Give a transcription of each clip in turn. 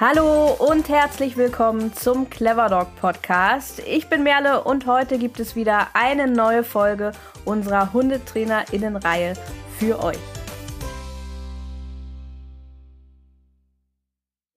Hallo und herzlich willkommen zum Clever Dog Podcast. Ich bin Merle und heute gibt es wieder eine neue Folge unserer HundetrainerInnen-Reihe für euch.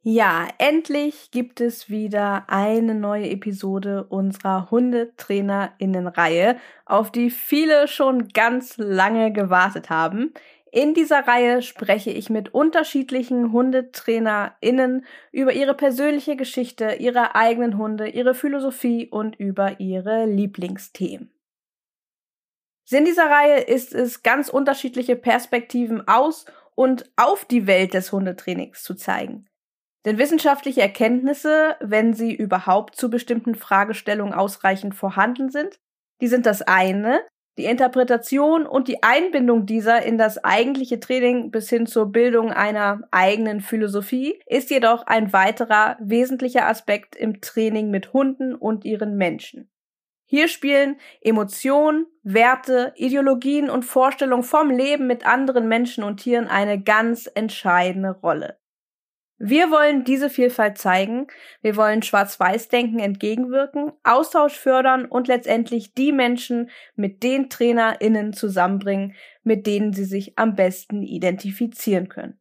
Ja, endlich gibt es wieder eine neue Episode unserer HundetrainerInnen-Reihe, auf die viele schon ganz lange gewartet haben. In dieser Reihe spreche ich mit unterschiedlichen HundetrainerInnen über ihre persönliche Geschichte, ihre eigenen Hunde, ihre Philosophie und über ihre Lieblingsthemen. Sinn dieser Reihe ist es, ganz unterschiedliche Perspektiven aus und auf die Welt des Hundetrainings zu zeigen. Denn wissenschaftliche Erkenntnisse, wenn sie überhaupt zu bestimmten Fragestellungen ausreichend vorhanden sind, die sind das eine, die Interpretation und die Einbindung dieser in das eigentliche Training bis hin zur Bildung einer eigenen Philosophie ist jedoch ein weiterer wesentlicher Aspekt im Training mit Hunden und ihren Menschen. Hier spielen Emotionen, Werte, Ideologien und Vorstellungen vom Leben mit anderen Menschen und Tieren eine ganz entscheidende Rolle. Wir wollen diese Vielfalt zeigen, wir wollen Schwarz-Weiß-Denken entgegenwirken, Austausch fördern und letztendlich die Menschen mit den TrainerInnen zusammenbringen, mit denen sie sich am besten identifizieren können.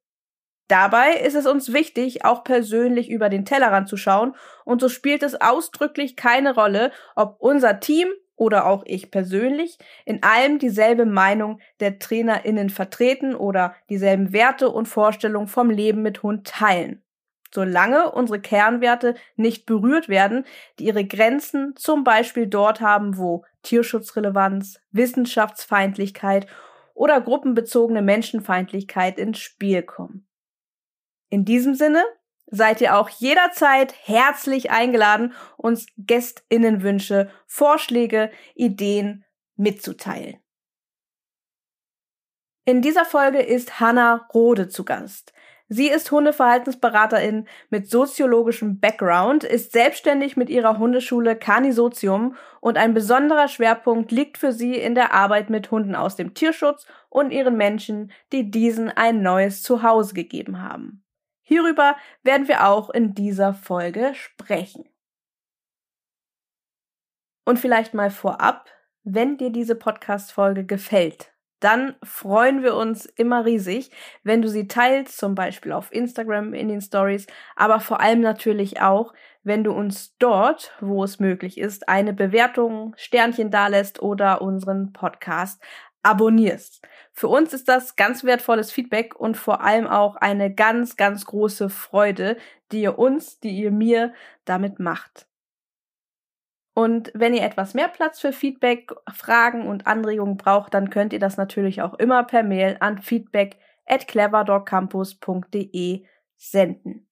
Dabei ist es uns wichtig, auch persönlich über den Tellerrand zu schauen, und so spielt es ausdrücklich keine Rolle, ob unser Team oder auch ich persönlich in allem dieselbe Meinung der TrainerInnen vertreten oder dieselben Werte und Vorstellungen vom Leben mit Hund teilen. Solange unsere Kernwerte nicht berührt werden, die ihre Grenzen zum Beispiel dort haben, wo Tierschutzrelevanz, Wissenschaftsfeindlichkeit oder gruppenbezogene Menschenfeindlichkeit ins Spiel kommen. In diesem Sinne seid ihr auch jederzeit herzlich eingeladen, uns Gästinnenwünsche, Vorschläge, Ideen mitzuteilen. In dieser Folge ist Hanna Rode zu Gast. Sie ist Hundeverhaltensberaterin mit soziologischem Background, ist selbstständig mit ihrer Hundeschule Canisozium und ein besonderer Schwerpunkt liegt für sie in der Arbeit mit Hunden aus dem Tierschutz und ihren Menschen, die diesen ein neues Zuhause gegeben haben. Hierüber werden wir auch in dieser Folge sprechen. Und vielleicht mal vorab, wenn dir diese Podcast-Folge gefällt, dann freuen wir uns immer riesig, wenn du sie teilst, zum Beispiel auf Instagram in den Stories, aber vor allem natürlich auch, wenn du uns dort, wo es möglich ist, eine Bewertung, Sternchen dalässt oder unseren Podcast abonnierst. Für uns ist das ganz wertvolles Feedback und vor allem auch eine ganz, ganz große Freude, die ihr uns, die ihr mir damit macht. Und wenn ihr etwas mehr Platz für Feedback, Fragen und Anregungen braucht, dann könnt ihr das natürlich auch immer per Mail an feedback at cleverdogcampus.de senden.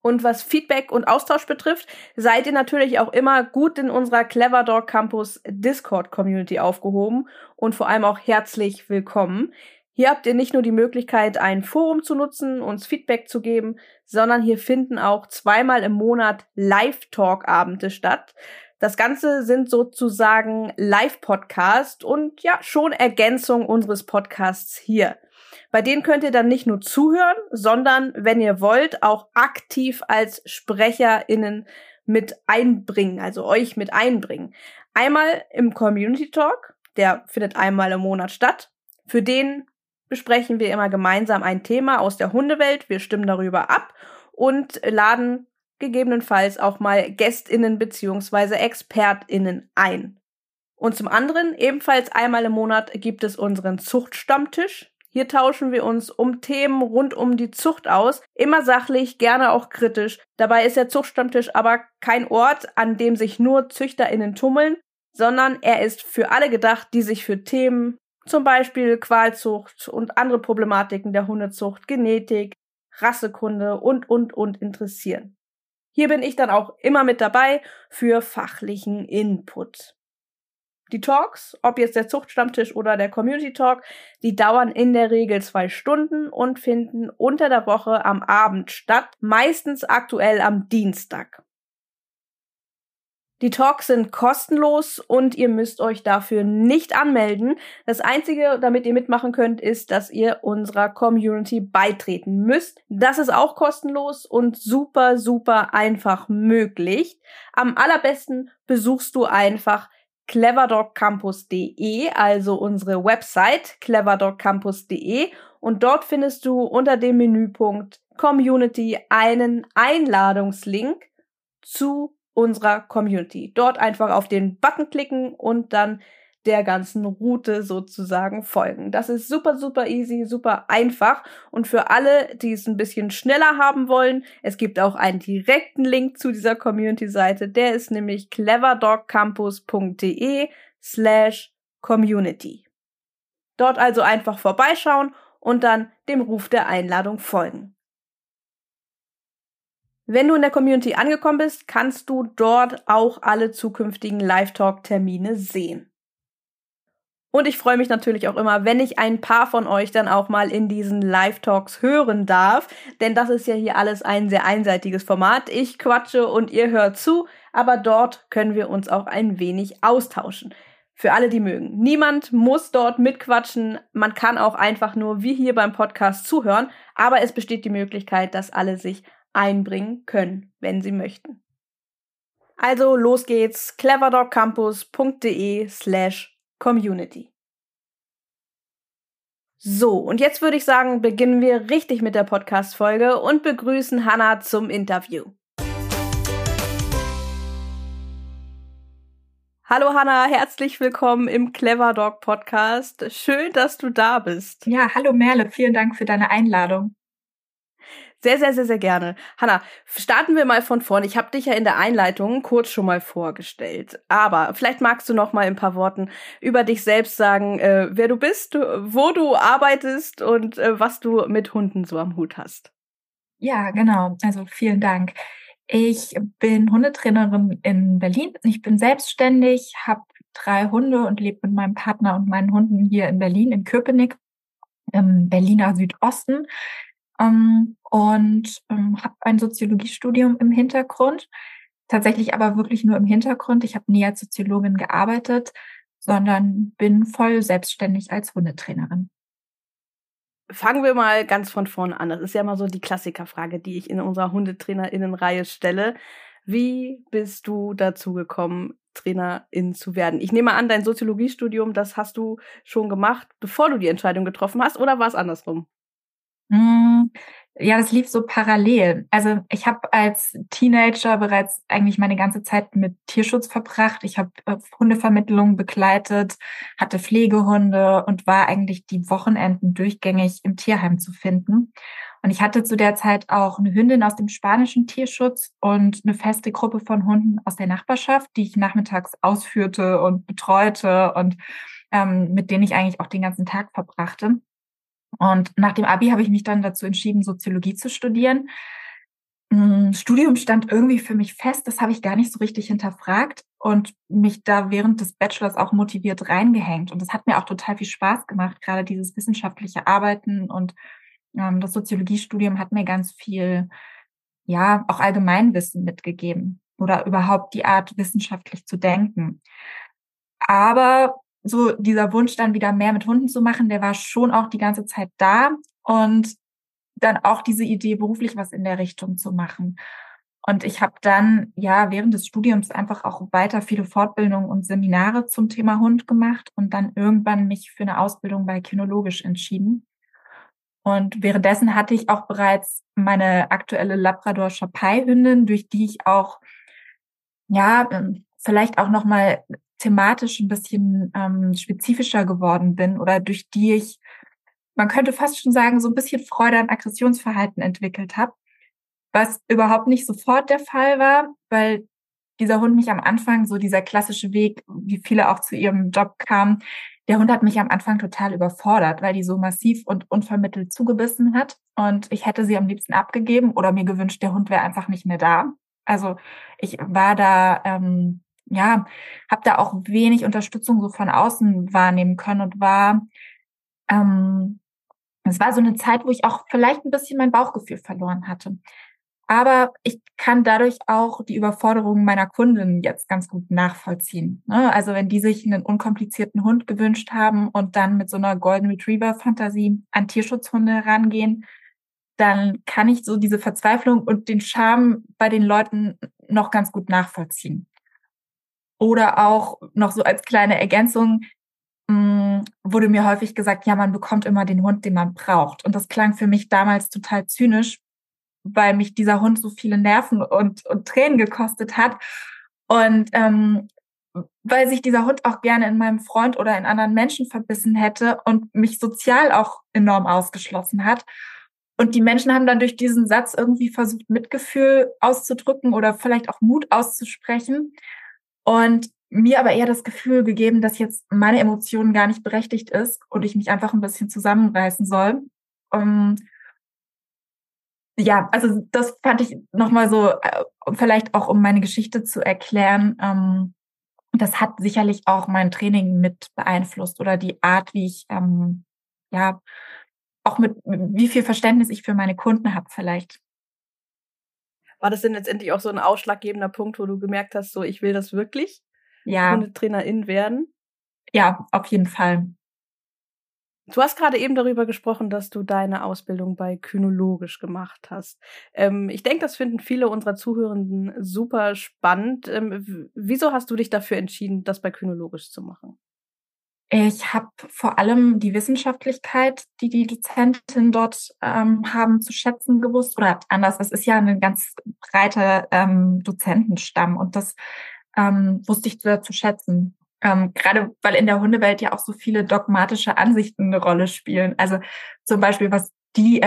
Und was Feedback und Austausch betrifft, seid ihr natürlich auch immer gut in unserer Clever Dog Campus Discord Community aufgehoben und vor allem auch herzlich willkommen. Hier habt ihr nicht nur die Möglichkeit, ein Forum zu nutzen, uns Feedback zu geben, sondern hier finden auch zweimal im Monat Live-Talk-Abende statt. Das Ganze sind sozusagen Live-Podcast und ja, schon Ergänzung unseres Podcasts hier. Bei denen könnt ihr dann nicht nur zuhören, sondern, wenn ihr wollt, auch aktiv als SprecherInnen mit einbringen, also euch mit einbringen. Einmal im Community Talk, der findet einmal im Monat statt. Für den besprechen wir immer gemeinsam ein Thema aus der Hundewelt. Wir stimmen darüber ab und laden gegebenenfalls auch mal GästInnen beziehungsweise ExpertInnen ein. Und zum anderen, ebenfalls einmal im Monat gibt es unseren Zuchtstammtisch. Hier tauschen wir uns um Themen rund um die Zucht aus, immer sachlich, gerne auch kritisch. Dabei ist der Zuchtstammtisch aber kein Ort, an dem sich nur ZüchterInnen tummeln, sondern er ist für alle gedacht, die sich für Themen, zum Beispiel Qualzucht und andere Problematiken der Hundezucht, Genetik, Rassekunde und, und, und interessieren. Hier bin ich dann auch immer mit dabei für fachlichen Input. Die Talks, ob jetzt der Zuchtstammtisch oder der Community Talk, die dauern in der Regel zwei Stunden und finden unter der Woche am Abend statt, meistens aktuell am Dienstag. Die Talks sind kostenlos und ihr müsst euch dafür nicht anmelden. Das Einzige, damit ihr mitmachen könnt, ist, dass ihr unserer Community beitreten müsst. Das ist auch kostenlos und super, super einfach möglich. Am allerbesten besuchst du einfach cleverdogcampus.de, also unsere Website cleverdogcampus.de und dort findest du unter dem Menüpunkt Community einen Einladungslink zu unserer Community. Dort einfach auf den Button klicken und dann der ganzen Route sozusagen folgen. Das ist super, super easy, super einfach. Und für alle, die es ein bisschen schneller haben wollen, es gibt auch einen direkten Link zu dieser Community-Seite. Der ist nämlich cleverdogcampus.de slash community. Dort also einfach vorbeischauen und dann dem Ruf der Einladung folgen. Wenn du in der Community angekommen bist, kannst du dort auch alle zukünftigen Live-Talk-Termine sehen. Und ich freue mich natürlich auch immer, wenn ich ein paar von euch dann auch mal in diesen Live-Talks hören darf, denn das ist ja hier alles ein sehr einseitiges Format. Ich quatsche und ihr hört zu, aber dort können wir uns auch ein wenig austauschen. Für alle, die mögen. Niemand muss dort mitquatschen. Man kann auch einfach nur wie hier beim Podcast zuhören, aber es besteht die Möglichkeit, dass alle sich einbringen können, wenn sie möchten. Also los geht's, cleverdogcampus.de slash community. So, und jetzt würde ich sagen, beginnen wir richtig mit der Podcast-Folge und begrüßen Hannah zum Interview. Hallo Hannah, herzlich willkommen im Clever Dog Podcast. Schön, dass du da bist. Ja, hallo Merle, vielen Dank für deine Einladung. Sehr, sehr, sehr, sehr gerne. Hanna, starten wir mal von vorne. Ich habe dich ja in der Einleitung kurz schon mal vorgestellt. Aber vielleicht magst du noch mal ein paar Worten über dich selbst sagen, äh, wer du bist, wo du arbeitest und äh, was du mit Hunden so am Hut hast. Ja, genau. Also vielen Dank. Ich bin Hundetrainerin in Berlin. Ich bin selbstständig, habe drei Hunde und lebe mit meinem Partner und meinen Hunden hier in Berlin, in Köpenick, im Berliner Südosten ähm, und ähm, habe ein Soziologiestudium im Hintergrund. Tatsächlich aber wirklich nur im Hintergrund. Ich habe nie als Soziologin gearbeitet, sondern bin voll selbstständig als Hundetrainerin. Fangen wir mal ganz von vorne an. Das ist ja immer so die Klassikerfrage, die ich in unserer Hundetrainerinnenreihe stelle. Wie bist du dazu gekommen, Trainerin zu werden? Ich nehme an, dein Soziologiestudium, das hast du schon gemacht, bevor du die Entscheidung getroffen hast, oder war es andersrum? Hm, ja, das lief so parallel. Also ich habe als Teenager bereits eigentlich meine ganze Zeit mit Tierschutz verbracht. Ich habe äh, Hundevermittlung begleitet, hatte Pflegehunde und war eigentlich die Wochenenden durchgängig im Tierheim zu finden. Und ich hatte zu der Zeit auch eine Hündin aus dem spanischen Tierschutz und eine feste Gruppe von Hunden aus der Nachbarschaft, die ich nachmittags ausführte und betreute und ähm, mit denen ich eigentlich auch den ganzen Tag verbrachte. Und nach dem Abi habe ich mich dann dazu entschieden, Soziologie zu studieren. Hm, Studium stand irgendwie für mich fest, das habe ich gar nicht so richtig hinterfragt und mich da während des Bachelors auch motiviert reingehängt. Und das hat mir auch total viel Spaß gemacht, gerade dieses wissenschaftliche Arbeiten und ähm, das Soziologiestudium hat mir ganz viel, ja, auch Allgemeinwissen mitgegeben oder überhaupt die Art, wissenschaftlich zu denken. Aber so dieser Wunsch dann wieder mehr mit Hunden zu machen, der war schon auch die ganze Zeit da und dann auch diese Idee, beruflich was in der Richtung zu machen. Und ich habe dann ja während des Studiums einfach auch weiter viele Fortbildungen und Seminare zum Thema Hund gemacht und dann irgendwann mich für eine Ausbildung bei Kinologisch entschieden. Und währenddessen hatte ich auch bereits meine aktuelle Labrador Chapai Hündin, durch die ich auch ja vielleicht auch noch mal thematisch ein bisschen ähm, spezifischer geworden bin oder durch die ich, man könnte fast schon sagen, so ein bisschen Freude an Aggressionsverhalten entwickelt habe, was überhaupt nicht sofort der Fall war, weil dieser Hund mich am Anfang, so dieser klassische Weg, wie viele auch zu ihrem Job kamen, der Hund hat mich am Anfang total überfordert, weil die so massiv und unvermittelt zugebissen hat. Und ich hätte sie am liebsten abgegeben oder mir gewünscht, der Hund wäre einfach nicht mehr da. Also ich war da ähm, ja, habe da auch wenig Unterstützung so von außen wahrnehmen können und war, ähm, es war so eine Zeit, wo ich auch vielleicht ein bisschen mein Bauchgefühl verloren hatte. Aber ich kann dadurch auch die Überforderung meiner Kunden jetzt ganz gut nachvollziehen. Ne? Also wenn die sich einen unkomplizierten Hund gewünscht haben und dann mit so einer Golden Retriever Fantasie an Tierschutzhunde herangehen, dann kann ich so diese Verzweiflung und den Charme bei den Leuten noch ganz gut nachvollziehen. Oder auch noch so als kleine Ergänzung mh, mm, wurde mir häufig gesagt, ja, man bekommt immer den Hund, den man braucht. Und das klang für mich damals total zynisch, weil mich dieser Hund so viele Nerven und, und Tränen gekostet hat. Und ähm, weil sich dieser Hund auch gerne in meinem Freund oder in anderen Menschen verbissen hätte und mich sozial auch enorm ausgeschlossen hat. Und die Menschen haben dann durch diesen Satz irgendwie versucht, Mitgefühl auszudrücken oder vielleicht auch Mut auszusprechen. Und mir aber eher das Gefühl gegeben, dass jetzt meine Emotionen gar nicht berechtigt ist und ich mich einfach ein bisschen zusammenreißen soll. Um, ja, also das fand ich nochmal so, äh, vielleicht auch um meine Geschichte zu erklären. Ähm, das hat sicherlich auch mein Training mit beeinflusst oder die Art, wie ich, ähm, ja, auch mit wie viel Verständnis ich für meine Kunden habe vielleicht. War das denn letztendlich auch so ein ausschlaggebender Punkt, wo du gemerkt hast, so ich will das wirklich? Ja. Hundetrainerin werden? Ja, auf jeden Fall. Du hast gerade eben darüber gesprochen, dass du deine Ausbildung bei Kynologisch gemacht hast. Ähm, ich denke, das finden viele unserer Zuhörenden super spannend. Ähm, wieso hast du dich dafür entschieden, das bei Kynologisch zu machen? Ich habe vor allem die Wissenschaftlichkeit, die die Dozenten dort ähm, haben, zu schätzen gewusst. Oder anders, es ist ja ein ganz breiter ähm, Dozentenstamm und das ähm, wusste ich sehr zu schätzen. Ähm, gerade weil in der Hundewelt ja auch so viele dogmatische Ansichten eine Rolle spielen. Also zum Beispiel, was die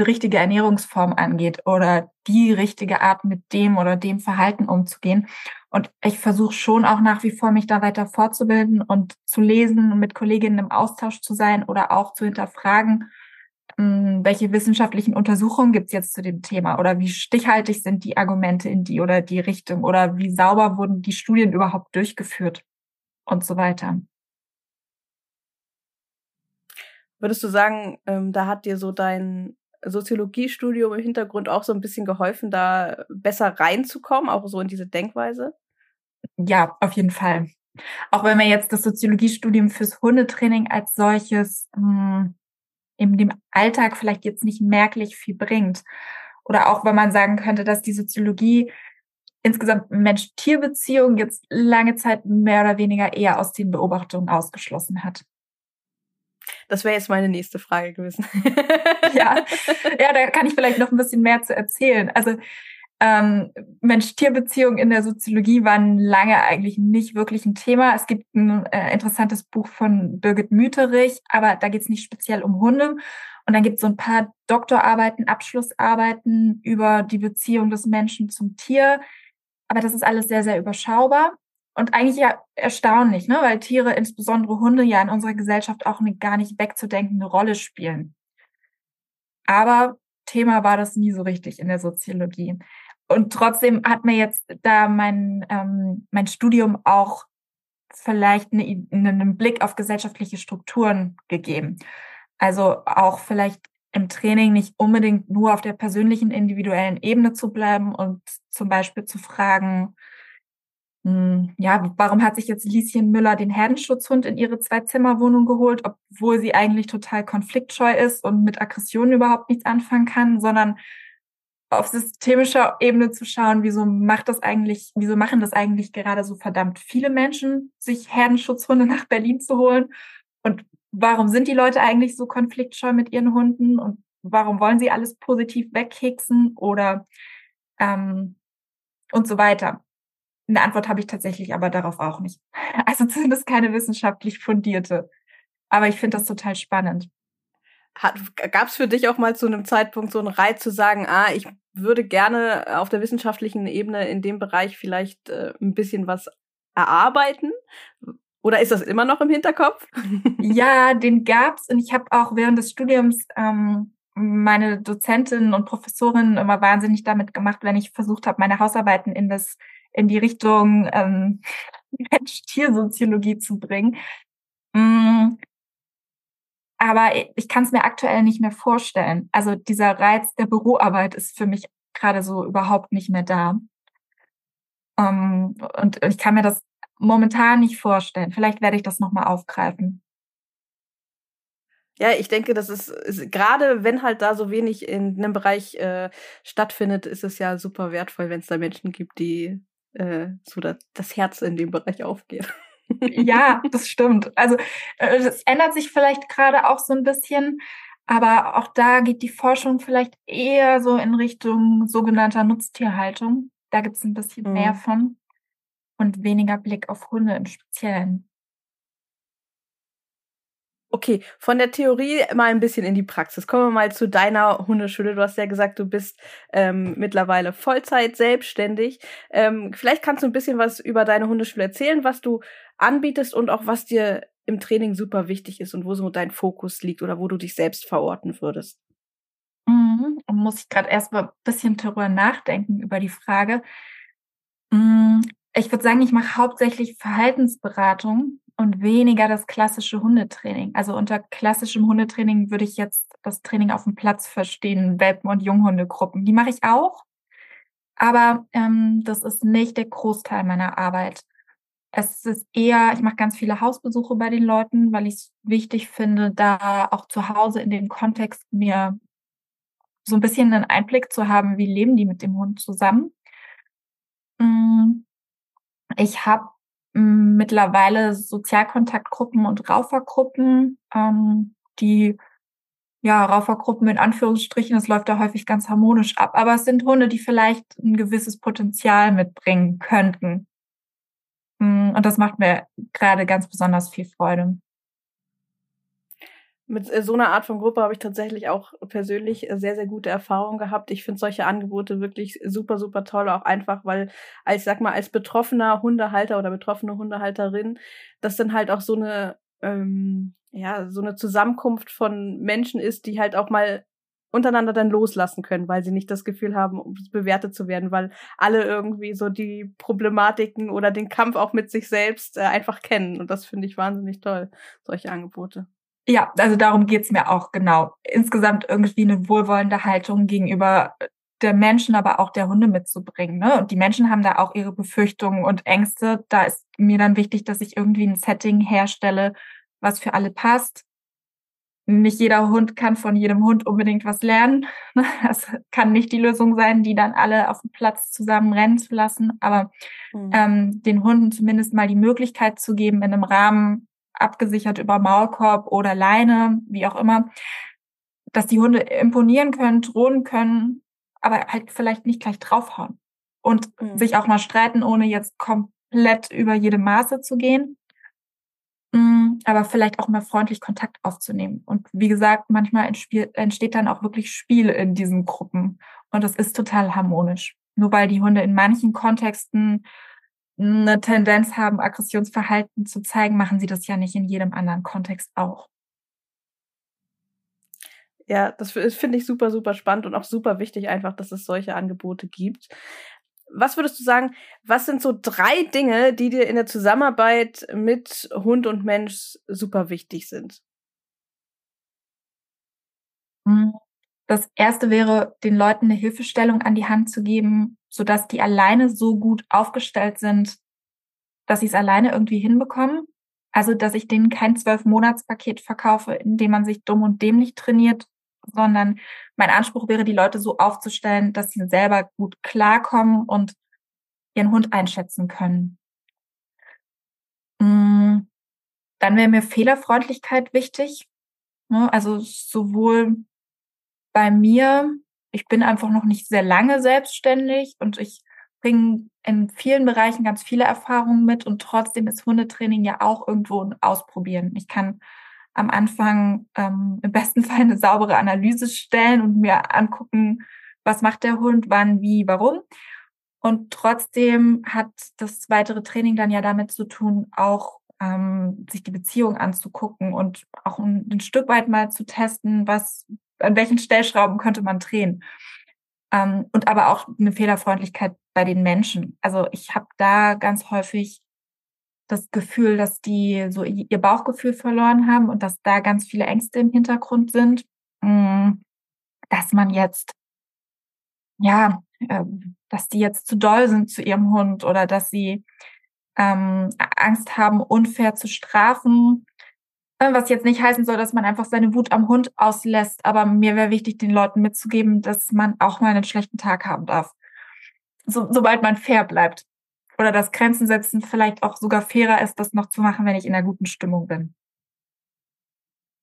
richtige Ernährungsform angeht oder die richtige Art mit dem oder dem Verhalten umzugehen. Und ich versuche schon auch nach wie vor, mich da weiter fortzubilden und zu lesen und mit Kolleginnen im Austausch zu sein oder auch zu hinterfragen, hm, welche wissenschaftlichen Untersuchungen gibt es jetzt zu dem Thema oder wie stichhaltig sind die Argumente in die oder die Richtung oder wie sauber wurden die Studien überhaupt durchgeführt und so weiter. Würdest du sagen, ähm, da hat dir so dein Soziologiestudium im Hintergrund auch so ein bisschen geholfen, da besser reinzukommen, auch so in diese Denkweise? Ja, auf jeden Fall. Auch wenn man jetzt das Soziologiestudium fürs Hundetraining als solches mh, hm, in dem Alltag vielleicht jetzt nicht merklich viel bringt. Oder auch wenn man sagen könnte, dass die Soziologie insgesamt Mensch-Tier-Beziehungen jetzt lange Zeit mehr oder weniger eher aus den Beobachtungen ausgeschlossen hat. Das wäre jetzt meine nächste Frage gewesen. ja. ja, da kann ich vielleicht noch ein bisschen mehr zu erzählen. Also ähm, Mensch-Tier-Beziehungen in der Soziologie waren lange eigentlich nicht wirklich ein Thema. Es gibt ein äh, interessantes Buch von Birgit Müterich, aber da geht es nicht speziell um Hunde. Und dann gibt es so ein paar Doktorarbeiten, Abschlussarbeiten über die Beziehung des Menschen zum Tier. Aber das ist alles sehr, sehr überschaubar. Und eigentlich ja erstaunlich, ne? weil Tiere, insbesondere Hunde, ja in unserer Gesellschaft auch eine gar nicht wegzudenkende Rolle spielen. Aber Thema war das nie so richtig in der Soziologie. Und trotzdem hat mir jetzt da mein, ähm, mein Studium auch vielleicht eine, einen Blick auf gesellschaftliche Strukturen gegeben. Also auch vielleicht im Training nicht unbedingt nur auf der persönlichen, individuellen Ebene zu bleiben und zum Beispiel zu fragen, ja, warum hat sich jetzt Lieschen Müller den Herdenschutzhund in ihre Zwei-Zimmer-Wohnung geholt, obwohl sie eigentlich total konfliktscheu ist und mit Aggressionen überhaupt nichts anfangen kann, sondern auf systemischer Ebene zu schauen, wieso macht das eigentlich, wieso machen das eigentlich gerade so verdammt viele Menschen, sich Herdenschutzhunde nach Berlin zu holen? Und warum sind die Leute eigentlich so konfliktscheu mit ihren Hunden? Und warum wollen sie alles positiv wegkeksen oder ähm, und so weiter? Eine Antwort habe ich tatsächlich aber darauf auch nicht. Also zumindest keine wissenschaftlich fundierte. Aber ich finde das total spannend. Gab es für dich auch mal zu einem Zeitpunkt so einen Reiz zu sagen, ah, ich würde gerne auf der wissenschaftlichen Ebene in dem Bereich vielleicht äh, ein bisschen was erarbeiten? Oder ist das immer noch im Hinterkopf? ja, den gab's und ich habe auch während des Studiums ähm, meine Dozentinnen und Professorinnen immer wahnsinnig damit gemacht, wenn ich versucht habe, meine Hausarbeiten in das in die Richtung ähm, Mensch-Tier-Soziologie zu bringen. Mm, aber ich kann es mir aktuell nicht mehr vorstellen. Also dieser Reiz der Büroarbeit ist für mich gerade so überhaupt nicht mehr da. Ähm, und ich kann mir das momentan nicht vorstellen. Vielleicht werde ich das nochmal aufgreifen. Ja, ich denke, das ist, ist gerade wenn halt da so wenig in einem Bereich äh, stattfindet, ist es ja super wertvoll, wenn es da Menschen gibt, die äh, so das, das Herz in dem Bereich aufgeht. ja, das stimmt. Also es äh, ändert sich vielleicht gerade auch so ein bisschen, aber auch da geht die Forschung vielleicht eher so in Richtung sogenannter Nutztierhaltung. Da gibt es ein bisschen mhm. mehr von und weniger Blick auf Hunde im Speziellen. Okay, von der Theorie mal ein bisschen in die Praxis. Kommen wir mal zu deiner Hundeschule. Du hast ja gesagt, du bist ähm, mittlerweile Vollzeit selbstständig. Ähm, vielleicht kannst du ein bisschen was über deine Hundeschule erzählen, was du anbietest und auch was dir im Training super wichtig ist und wo so dein Fokus liegt oder wo du dich selbst verorten würdest. Mhm. Und muss ich gerade erst mal ein bisschen darüber nachdenken über die Frage. Mhm. Ich würde sagen, ich mache hauptsächlich Verhaltensberatung und weniger das klassische Hundetraining. Also unter klassischem Hundetraining würde ich jetzt das Training auf dem Platz verstehen, Welpen- und Junghundegruppen. Die mache ich auch, aber ähm, das ist nicht der Großteil meiner Arbeit. Es ist eher, ich mache ganz viele Hausbesuche bei den Leuten, weil ich es wichtig finde, da auch zu Hause in dem Kontext mir so ein bisschen einen Einblick zu haben, wie leben die mit dem Hund zusammen. Mm, ich habe mittlerweile Sozialkontaktgruppen und Raufergruppen, ähm, die ja, Raufergruppen in Anführungsstrichen, das läuft da häufig ganz harmonisch ab. Aber es sind Hunde, die vielleicht ein gewisses Potenzial mitbringen könnten. Und das macht mir gerade ganz besonders viel Freude mit äh, so einer Art von Gruppe habe ich tatsächlich auch persönlich äh, sehr, sehr gute Erfahrungen gehabt. Ich finde solche Angebote wirklich super, super toll, auch einfach, weil als, sag mal, als betroffener Hundehalter oder betroffene Hundehalterin, das dann halt auch so eine, ähm, ja, so eine Zusammenkunft von Menschen ist, die halt auch mal untereinander dann loslassen können, weil sie nicht das Gefühl haben, bewertet zu werden, weil alle irgendwie so die Problematiken oder den Kampf auch mit sich selbst äh, einfach kennen. Und das finde ich wahnsinnig toll, solche Angebote. Ja, also darum geht's mir auch genau. Insgesamt irgendwie eine wohlwollende Haltung gegenüber der Menschen, aber auch der Hunde mitzubringen. Ne? Und die Menschen haben da auch ihre Befürchtungen und Ängste. Da ist mir dann wichtig, dass ich irgendwie ein Setting herstelle, was für alle passt. Nicht jeder Hund kann von jedem Hund unbedingt was lernen. Das kann nicht die Lösung sein, die dann alle auf dem Platz zusammen rennen zu lassen. Aber mhm. ähm, den Hunden zumindest mal die Möglichkeit zu geben, in einem Rahmen abgesichert über Maulkorb oder Leine, wie auch immer, dass die Hunde imponieren können, drohen können, aber halt vielleicht nicht gleich draufhauen und mhm. sich auch mal streiten, ohne jetzt komplett über jede Maße zu gehen, mm, aber vielleicht auch mal freundlich Kontakt aufzunehmen. Und wie gesagt, manchmal entsteht dann auch wirklich Spiel in diesen Gruppen und das ist total harmonisch. Nur weil die Hunde in manchen Kontexten eine Tendenz haben, Aggressionsverhalten zu zeigen, machen sie das ja nicht in jedem anderen Kontext auch. Ja, das finde ich super, super spannend und auch super wichtig einfach, dass es solche Angebote gibt. Was würdest du sagen, was sind so drei Dinge, die dir in der Zusammenarbeit mit Hund und Mensch super wichtig sind? Hm, das erste wäre, den Leuten eine Hilfestellung an die Hand zu geben, sodass die alleine so gut aufgestellt sind, dass sie es alleine irgendwie hinbekommen. Also, dass ich denen kein Zwölf-Monats-Paket verkaufe, in dem man sich dumm und dämlich trainiert, sondern mein Anspruch wäre, die Leute so aufzustellen, dass sie selber gut klarkommen und ihren Hund einschätzen können. Mm, dann wäre mir Fehlerfreundlichkeit wichtig. Ne? Also sowohl bei mir, ich bin einfach noch nicht sehr lange selbstständig und ich bringe in vielen Bereichen ganz viele Erfahrungen mit und trotzdem ist Hundetraining ja auch irgendwo ein Ausprobieren. Ich kann am Anfang ähm, im besten Fall eine saubere Analyse stellen und mir angucken, was macht der Hund, wann, wie, warum. Und trotzdem hat das weitere Training dann ja damit zu tun, auch ähm, sich die Beziehung anzugucken und auch ein, ein Stück weit mal zu testen, was an welchen Stellschrauben könnte man drehen. Ähm, und aber auch eine Fehlerfreundlichkeit bei den Menschen. Also ich habe da ganz häufig das Gefühl, dass die so ihr Bauchgefühl verloren haben und dass da ganz viele Ängste im Hintergrund sind, mm, dass man jetzt ja ähm, dass die jetzt zu doll sind zu ihrem Hund oder dass sie ähm, Angst haben, unfair zu strafen. Äh, was jetzt nicht heißen soll, dass man einfach seine Wut am Hund auslässt, aber mir wäre wichtig, den Leuten mitzugeben, dass man auch mal einen schlechten Tag haben darf. So, sobald man fair bleibt. Oder das Grenzen setzen vielleicht auch sogar fairer ist, das noch zu machen, wenn ich in einer guten Stimmung bin.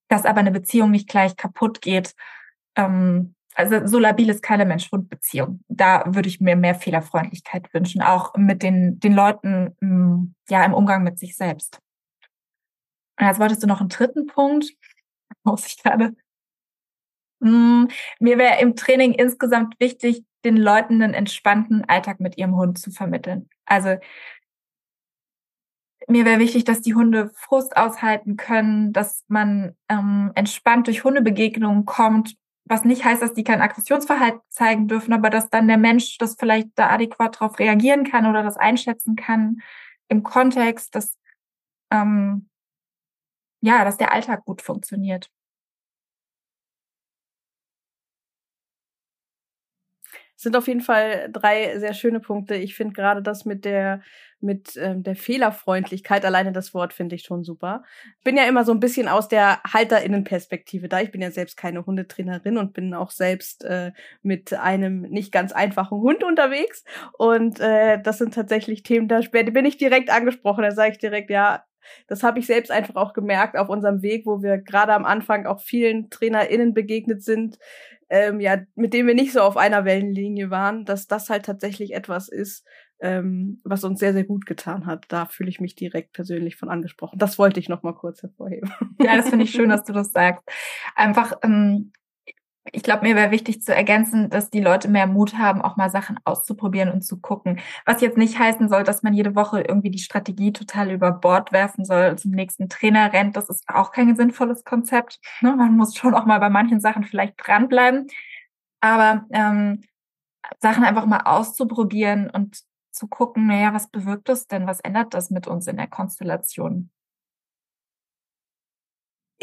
Dass aber eine Beziehung nicht gleich kaputt geht, ähm, also so labil ist keine Mensch-Hund-Beziehung. Da würde ich mir mehr Fehlerfreundlichkeit wünschen, auch mit den, den Leuten mm, ja im Umgang mit sich selbst. Und jetzt wolltest du noch einen dritten Punkt. Muss ich gerade. Mm, mir wäre im Training insgesamt wichtig, den Leuten einen entspannten Alltag mit ihrem Hund zu vermitteln. Also mir wäre wichtig, dass die Hunde Frust aushalten können, dass man ähm, entspannt durch Hundebegegnungen kommt was nicht heißt, dass die kein Aggressionsverhalten zeigen dürfen, aber dass dann der Mensch das vielleicht da adäquat darauf reagieren kann oder das einschätzen kann im Kontext, dass ähm, ja, dass der Alltag gut funktioniert. sind auf jeden Fall drei sehr schöne Punkte. Ich finde gerade das mit der mit ähm, der Fehlerfreundlichkeit, alleine das Wort finde ich schon super. Bin ja immer so ein bisschen aus der Halterinnenperspektive da. Ich bin ja selbst keine Hundetrainerin und bin auch selbst äh, mit einem nicht ganz einfachen Hund unterwegs. Und äh, das sind tatsächlich Themen, da bin ich direkt angesprochen. Da sage ich direkt, ja, das habe ich selbst einfach auch gemerkt auf unserem Weg, wo wir gerade am Anfang auch vielen TrainerInnen begegnet sind, ähm, ja, mit dem wir nicht so auf einer Wellenlinie waren, dass das halt tatsächlich etwas ist, ähm, was uns sehr, sehr gut getan hat. Da fühle ich mich direkt persönlich von angesprochen. Das wollte ich noch mal kurz hervorheben. Ja, das finde ich schön, dass du das sagst. Einfach, ähm, ich glaube, mir wäre wichtig zu ergänzen, dass die Leute mehr Mut haben, auch mal Sachen auszuprobieren und zu gucken. Was jetzt nicht heißen soll, dass man jede Woche irgendwie die Strategie total über Bord werfen soll, zum nächsten Trainer rennt. Das ist auch kein sinnvolles Konzept. Ne? Man muss schon auch mal bei manchen Sachen vielleicht dranbleiben. Aber ähm, Sachen einfach mal auszuprobieren und zu gucken, naja, was bewirkt das denn? Was ändert das mit uns in der Konstellation?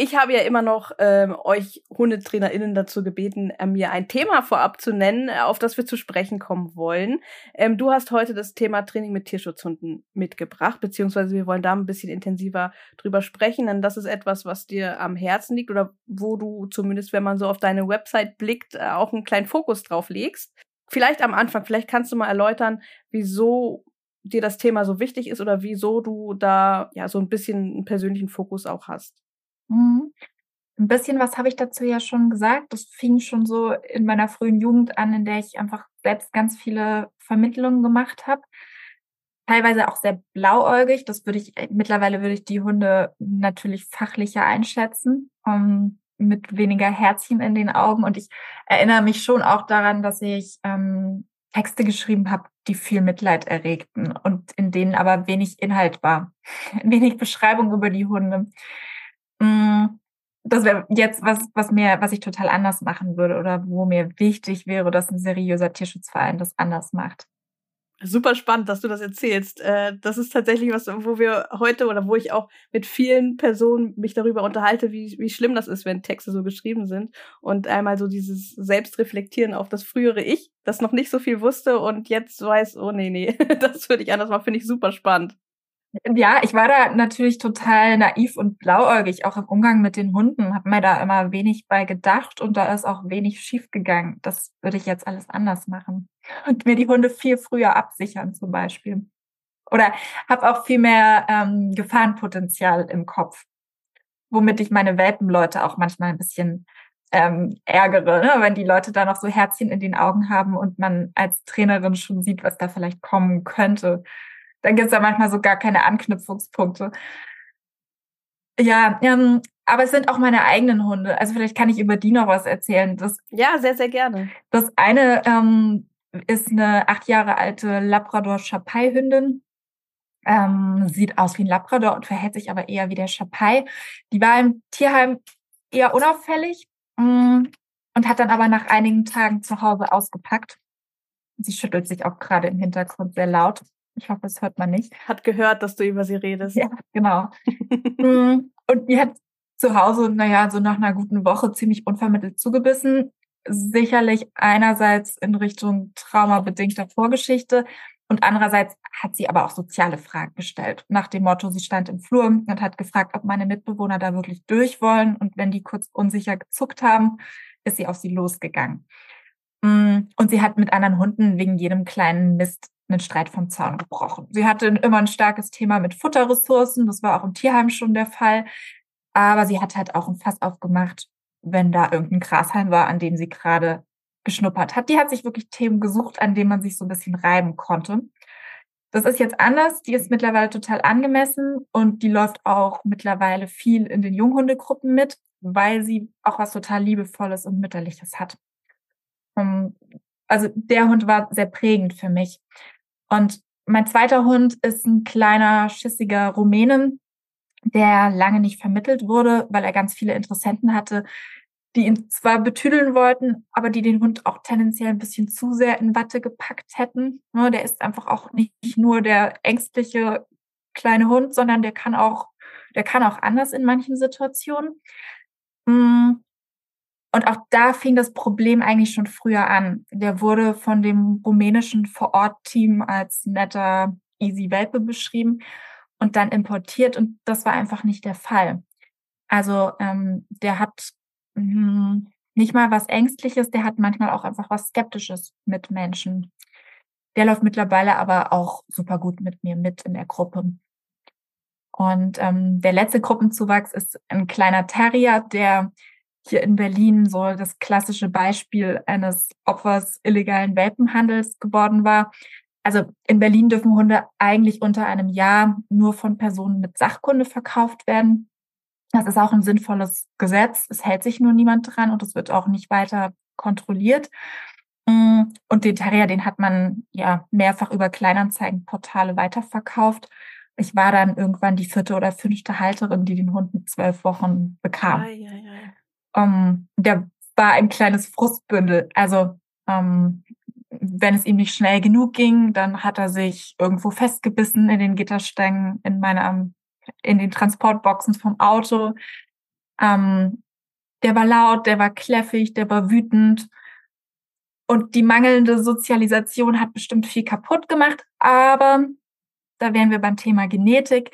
Ich habe ja immer noch ähm, euch HundetrainerInnen dazu gebeten, äh, mir ein Thema vorab zu nennen, äh, auf das wir zu sprechen kommen wollen. Ähm, du hast heute das Thema Training mit Tierschutzhunden mitgebracht, beziehungsweise wir wollen da ein bisschen intensiver drüber sprechen, denn das ist etwas, was dir am Herzen liegt oder wo du zumindest, wenn man so auf deine Website blickt, äh, auch einen kleinen Fokus drauf legst. Vielleicht am Anfang, vielleicht kannst du mal erläutern, wieso dir das Thema so wichtig ist oder wieso du da ja so ein bisschen einen persönlichen Fokus auch hast. Mhm. Ein bisschen was habe ich dazu ja schon gesagt. Das fing schon so in meiner frühen Jugend an, in der ich einfach selbst ganz viele Vermittlungen gemacht habe. Teilweise auch sehr blauäugig. Das würde ich, äh, mittlerweile würde ich die Hunde natürlich fachlicher einschätzen, um, ähm, mit weniger Herzchen in den Augen. Und ich erinnere mich schon auch daran, dass ich ähm, Texte geschrieben habe, die viel Mitleid erregten und in denen aber wenig Inhalt war, wenig Beschreibung über die Hunde. Mm, das wäre jetzt was, was mir, was ich total anders machen würde oder wo mir wichtig wäre, dass ein seriöser Tierschutzverein das anders macht. Super spannend, dass du das erzählst. Äh, das ist tatsächlich was, wo wir heute oder wo ich auch mit vielen Personen mich darüber unterhalte, wie, wie schlimm das ist, wenn Texte so geschrieben sind. Und einmal so dieses Selbstreflektieren auf das frühere Ich, das noch nicht so viel wusste und jetzt weiß, oh nee, nee, das würde ich anders machen, finde ich super spannend. Ja, ich war da natürlich total naiv und blauäugig, auch im Umgang mit den Hunden, habe mir da immer wenig bei gedacht und da ist auch wenig schiefgegangen. Das würde ich jetzt alles anders machen und mir die Hunde viel früher absichern zum Beispiel. Oder habe auch viel mehr ähm, Gefahrenpotenzial im Kopf, womit ich meine Welpenleute auch manchmal ein bisschen ähm, ärgere, ne? wenn die Leute da noch so Herzchen in den Augen haben und man als Trainerin schon sieht, was da vielleicht kommen könnte dann gibt es da manchmal so gar keine Anknüpfungspunkte. Ja, ähm, aber es sind auch meine eigenen Hunde. Also vielleicht kann ich über die noch was erzählen. Das, ja, sehr, sehr gerne. Das eine ähm, ist eine acht Jahre alte Labrador Chapai-Hündin. Ähm, sieht aus wie ein Labrador und verhält sich aber eher wie der Chapai. Die war im Tierheim eher unauffällig mh, mm, und hat dann aber nach einigen Tagen zu Hause ausgepackt. Sie schüttelt sich auch gerade im Hintergrund sehr laut. Ich hoffe, es hört man nicht. Hat gehört, dass du über sie redest. Ja, genau. Mm, und die hat zu Hause, naja, so nach einer guten Woche ziemlich unvermittelt zugebissen. sicherlich einerseits in Richtung traumabedingter Vorgeschichte und andererseits hat sie aber auch soziale Fragen gestellt. Nach dem Motto, sie stand im Flur und hat gefragt, ob meine Mitbewohner da wirklich durch wollen. Und wenn die kurz unsicher gezuckt haben, ist sie auf sie losgegangen. Mm, und sie hat mit anderen Hunden wegen jedem kleinen Mist einen Streit vom Zaun gebrochen. Sie hatte immer ein starkes Thema mit Futterressourcen. Das war auch im Tierheim schon der Fall. Aber sie hat halt auch ein Fass aufgemacht, wenn da irgendein Grashalm war, an dem sie gerade geschnuppert hat. Die hat sich wirklich Themen gesucht, an denen man sich so ein bisschen reiben konnte. Das ist jetzt anders. Die ist mittlerweile total angemessen und die läuft auch mittlerweile viel in den Junghundegruppen mit, weil sie auch was total Liebevolles und Mütterliches hat. Also der Hund war sehr prägend für mich. Und mein zweiter Hund ist ein kleiner, schissiger Rumänen, der lange nicht vermittelt wurde, weil er ganz viele Interessenten hatte, die ihn zwar betüdeln wollten, aber die den Hund auch tendenziell ein bisschen zu sehr in Watte gepackt hätten. Ne, der ist einfach auch nicht nur der ängstliche kleine Hund, sondern der kann auch, der kann auch anders in manchen Situationen. Hm. Und auch da fing das Problem eigentlich schon früher an. Der wurde von dem rumänischen Vorort-Team als netter Easy Welpe beschrieben und dann importiert und das war einfach nicht der Fall. Also ähm, der hat mh, nicht mal was Ängstliches, der hat manchmal auch einfach was Skeptisches mit Menschen. Der läuft mittlerweile aber auch super gut mit mir mit in der Gruppe. Und ähm, der letzte Gruppenzuwachs ist ein kleiner Terrier, der hier in Berlin so das klassische Beispiel eines Opfers illegalen Welpenhandels geworden war. Also in Berlin dürfen Hunde eigentlich unter einem Jahr nur von Personen mit Sachkunde verkauft werden. Das ist auch ein sinnvolles Gesetz. Es hält sich nur niemand dran und es wird auch nicht weiter kontrolliert. Mm, und den Terrier, den hat man ja mehrfach über Kleinanzeigenportale weiterverkauft. Ich war dann irgendwann die vierte oder fünfte Halterin, die den Hund mit zwölf Wochen bekam. Ei, ei, ei. Um, der war ein kleines Frustbündel. Also um, wenn es ihm nicht schnell genug ging, dann hat er sich irgendwo festgebissen in den Gitterstängen in meiner in den Transportboxen vom Auto. Ähm, der war laut, der war kläffig, der war wütend. Und die mangelnde Sozialisation hat bestimmt viel kaputt gemacht, aber da wären wir beim Thema Genetik.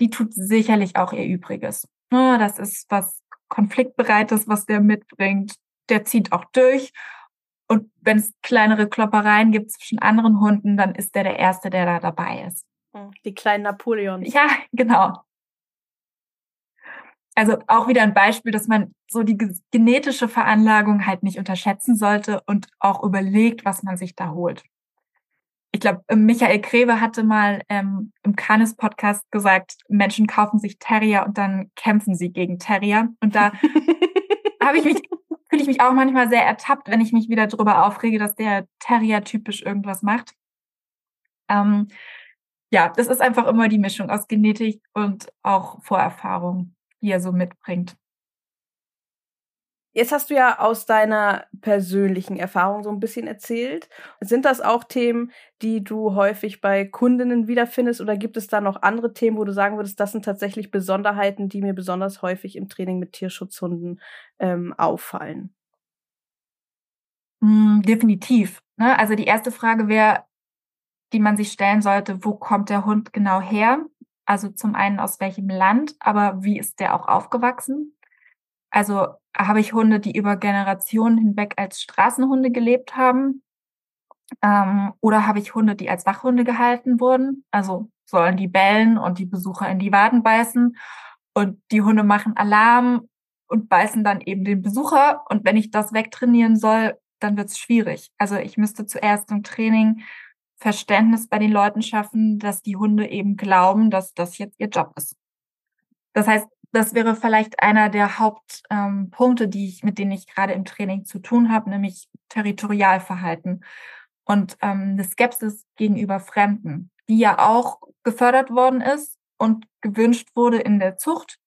Die tut sicherlich auch ihr Übriges. Das ist was Konfliktbereites, was der mitbringt. Der zieht auch durch. Und wenn es kleinere Kloppereien gibt zwischen anderen Hunden, dann ist der der Erste, der da dabei ist. Hm, die kleinen Napoleons. Ja, genau. Also auch wieder ein Beispiel, dass man so die genetische Veranlagung halt nicht unterschätzen sollte und auch überlegt, was man sich da holt. Ich glaube, Michael Greve hatte mal ähm, im Canis-Podcast gesagt, Menschen kaufen sich Terrier und dann kämpfen sie gegen Terrier. Und da habe ich mich, fühle ich mich auch manchmal sehr ertappt, wenn ich mich wieder darüber aufrege, dass der Terrier typisch irgendwas macht. Ähm, ja, das ist einfach immer die Mischung aus Genetik und auch Vorerfahrung, die er so mitbringt. Jetzt hast du ja aus deiner persönlichen Erfahrung so ein bisschen erzählt. Sind das auch Themen, die du häufig bei Kundinnen wiederfindest oder gibt es da noch andere Themen, wo du sagen würdest, das sind tatsächlich Besonderheiten, die mir besonders häufig im Training mit Tierschutzhunden ähm, auffallen? Mm, definitiv. Ne? Also die erste Frage wäre, die man sich stellen sollte, wo kommt der Hund genau her? Also zum einen aus welchem Land, aber wie ist der auch aufgewachsen? Also habe ich Hunde, die über Generationen hinweg als Straßenhunde gelebt haben? Ähm, oder habe ich Hunde, die als Wachhunde gehalten wurden? Also sollen die bellen und die Besucher in die Waden beißen und die Hunde machen Alarm und beißen dann eben den Besucher. Und wenn ich das wegtrainieren soll, dann wird es schwierig. Also ich müsste zuerst im Training Verständnis bei den Leuten schaffen, dass die Hunde eben glauben, dass das jetzt ihr Job ist. Das heißt, das wäre vielleicht einer der Hauptpunkte, ähm, die ich, mit denen ich gerade im Training zu tun habe, nämlich Territorialverhalten und ähm, eine Skepsis gegenüber Fremden, die ja auch gefördert worden ist und gewünscht wurde in der Zucht.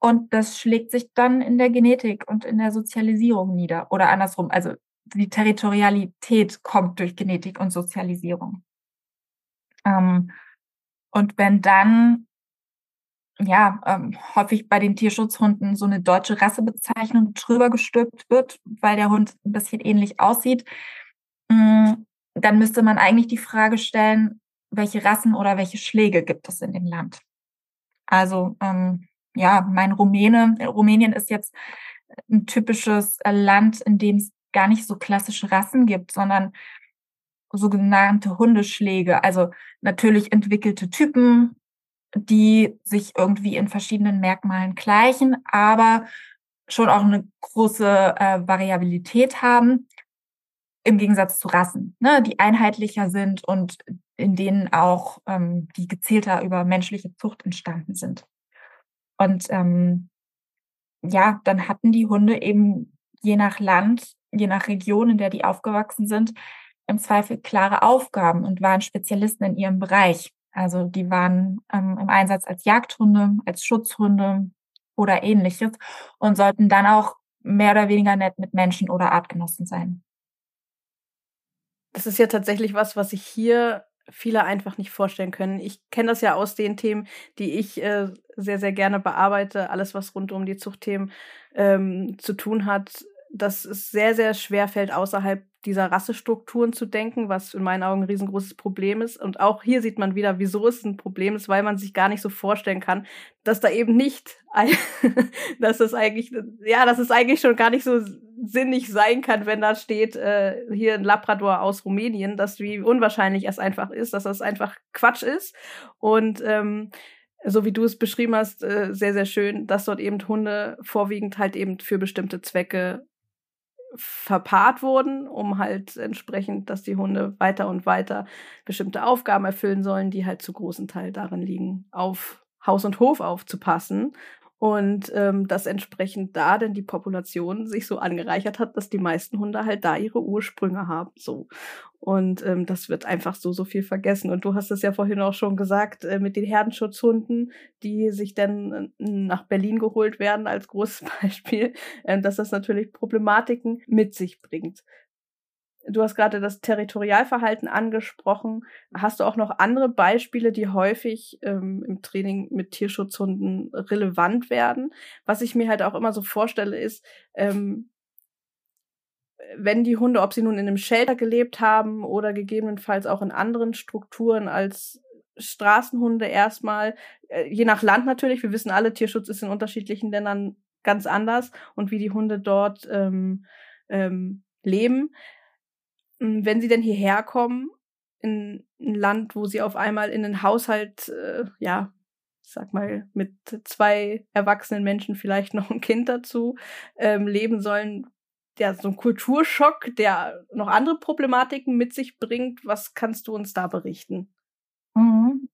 Und das schlägt sich dann in der Genetik und in der Sozialisierung nieder. Oder andersrum, also die Territorialität kommt durch Genetik und Sozialisierung. Ähm, und wenn dann ja ähm, häufig bei den Tierschutzhunden so eine deutsche Rassebezeichnung drüber gestülpt wird, weil der Hund ein bisschen ähnlich aussieht. Mm, dann müsste man eigentlich die Frage stellen, welche Rassen oder welche Schläge gibt es in dem Land? Also ähm, ja, mein Rumäne, Rumänien ist jetzt ein typisches Land, in dem es gar nicht so klassische Rassen gibt, sondern sogenannte Hundeschläge, also natürlich entwickelte Typen, die sich irgendwie in verschiedenen Merkmalen gleichen, aber schon auch eine große äh, Variabilität haben im Gegensatz zu Rassen, ne, die einheitlicher sind und in denen auch ähm, die gezielter über menschliche Zucht entstanden sind. Und ähm, ja, dann hatten die Hunde eben je nach Land, je nach Region, in der die aufgewachsen sind, im Zweifel klare Aufgaben und waren Spezialisten in ihrem Bereich. Also die waren ähm, im Einsatz als Jagdhunde, als Schutzhunde oder ähnliches und sollten dann auch mehr oder weniger nett mit Menschen oder Artgenossen sein. Das ist ja tatsächlich was, was ich hier viele einfach nicht vorstellen können. Ich kenne das ja aus den Themen, die ich äh, sehr, sehr gerne bearbeite. Alles, was rund um die Zuchtthemen ähm, zu tun hat, dass es sehr, sehr schwer fällt, außerhalb dieser Rassestrukturen zu denken, was in meinen Augen ein riesengroßes Problem ist. Und auch hier sieht man wieder, wieso es ein Problem ist, weil man sich gar nicht so vorstellen kann, dass da eben nicht, ein, dass es eigentlich, ja, dass es eigentlich schon gar nicht so sinnig sein kann, wenn da steht, äh, hier ein Labrador aus Rumänien, dass wie unwahrscheinlich es einfach ist, dass das einfach Quatsch ist. Und ähm, so wie du es beschrieben hast, äh, sehr, sehr schön, dass dort eben Hunde vorwiegend halt eben für bestimmte Zwecke verpaart wurden, um halt entsprechend, dass die Hunde weiter und weiter bestimmte Aufgaben erfüllen sollen, die halt zu großen Teil darin liegen, auf Haus und Hof aufzupassen und ähm, dass entsprechend da denn die Population sich so angereichert hat, dass die meisten Hunde halt da ihre Ursprünge haben. So. Und ähm, das wird einfach so, so viel vergessen. Und du hast es ja vorhin auch schon gesagt, äh, mit den Herdenschutzhunden, die sich dann äh, nach Berlin geholt werden als großes Beispiel, äh, dass das natürlich Problematiken mit sich bringt. Du hast gerade das Territorialverhalten angesprochen. Hast du auch noch andere Beispiele, die häufig ähm, im Training mit Tierschutzhunden relevant werden? Was ich mir halt auch immer so vorstelle, ist, ähm, wenn die Hunde, ob sie nun in einem Shelter gelebt haben oder gegebenenfalls auch in anderen Strukturen als Straßenhunde erstmal, äh, je nach Land natürlich, wir wissen alle, Tierschutz ist in unterschiedlichen Ländern ganz anders und wie die Hunde dort ähm, ähm, leben. Hm, wenn sie denn hierher kommen, in ein Land, wo sie auf einmal in einen Haushalt, äh, ja, sag mal, mit zwei erwachsenen Menschen vielleicht noch ein Kind dazu ähm, leben sollen, ja, so ein Kulturschock, der noch andere Problematiken mit sich bringt. Was kannst du uns da berichten? Mhm.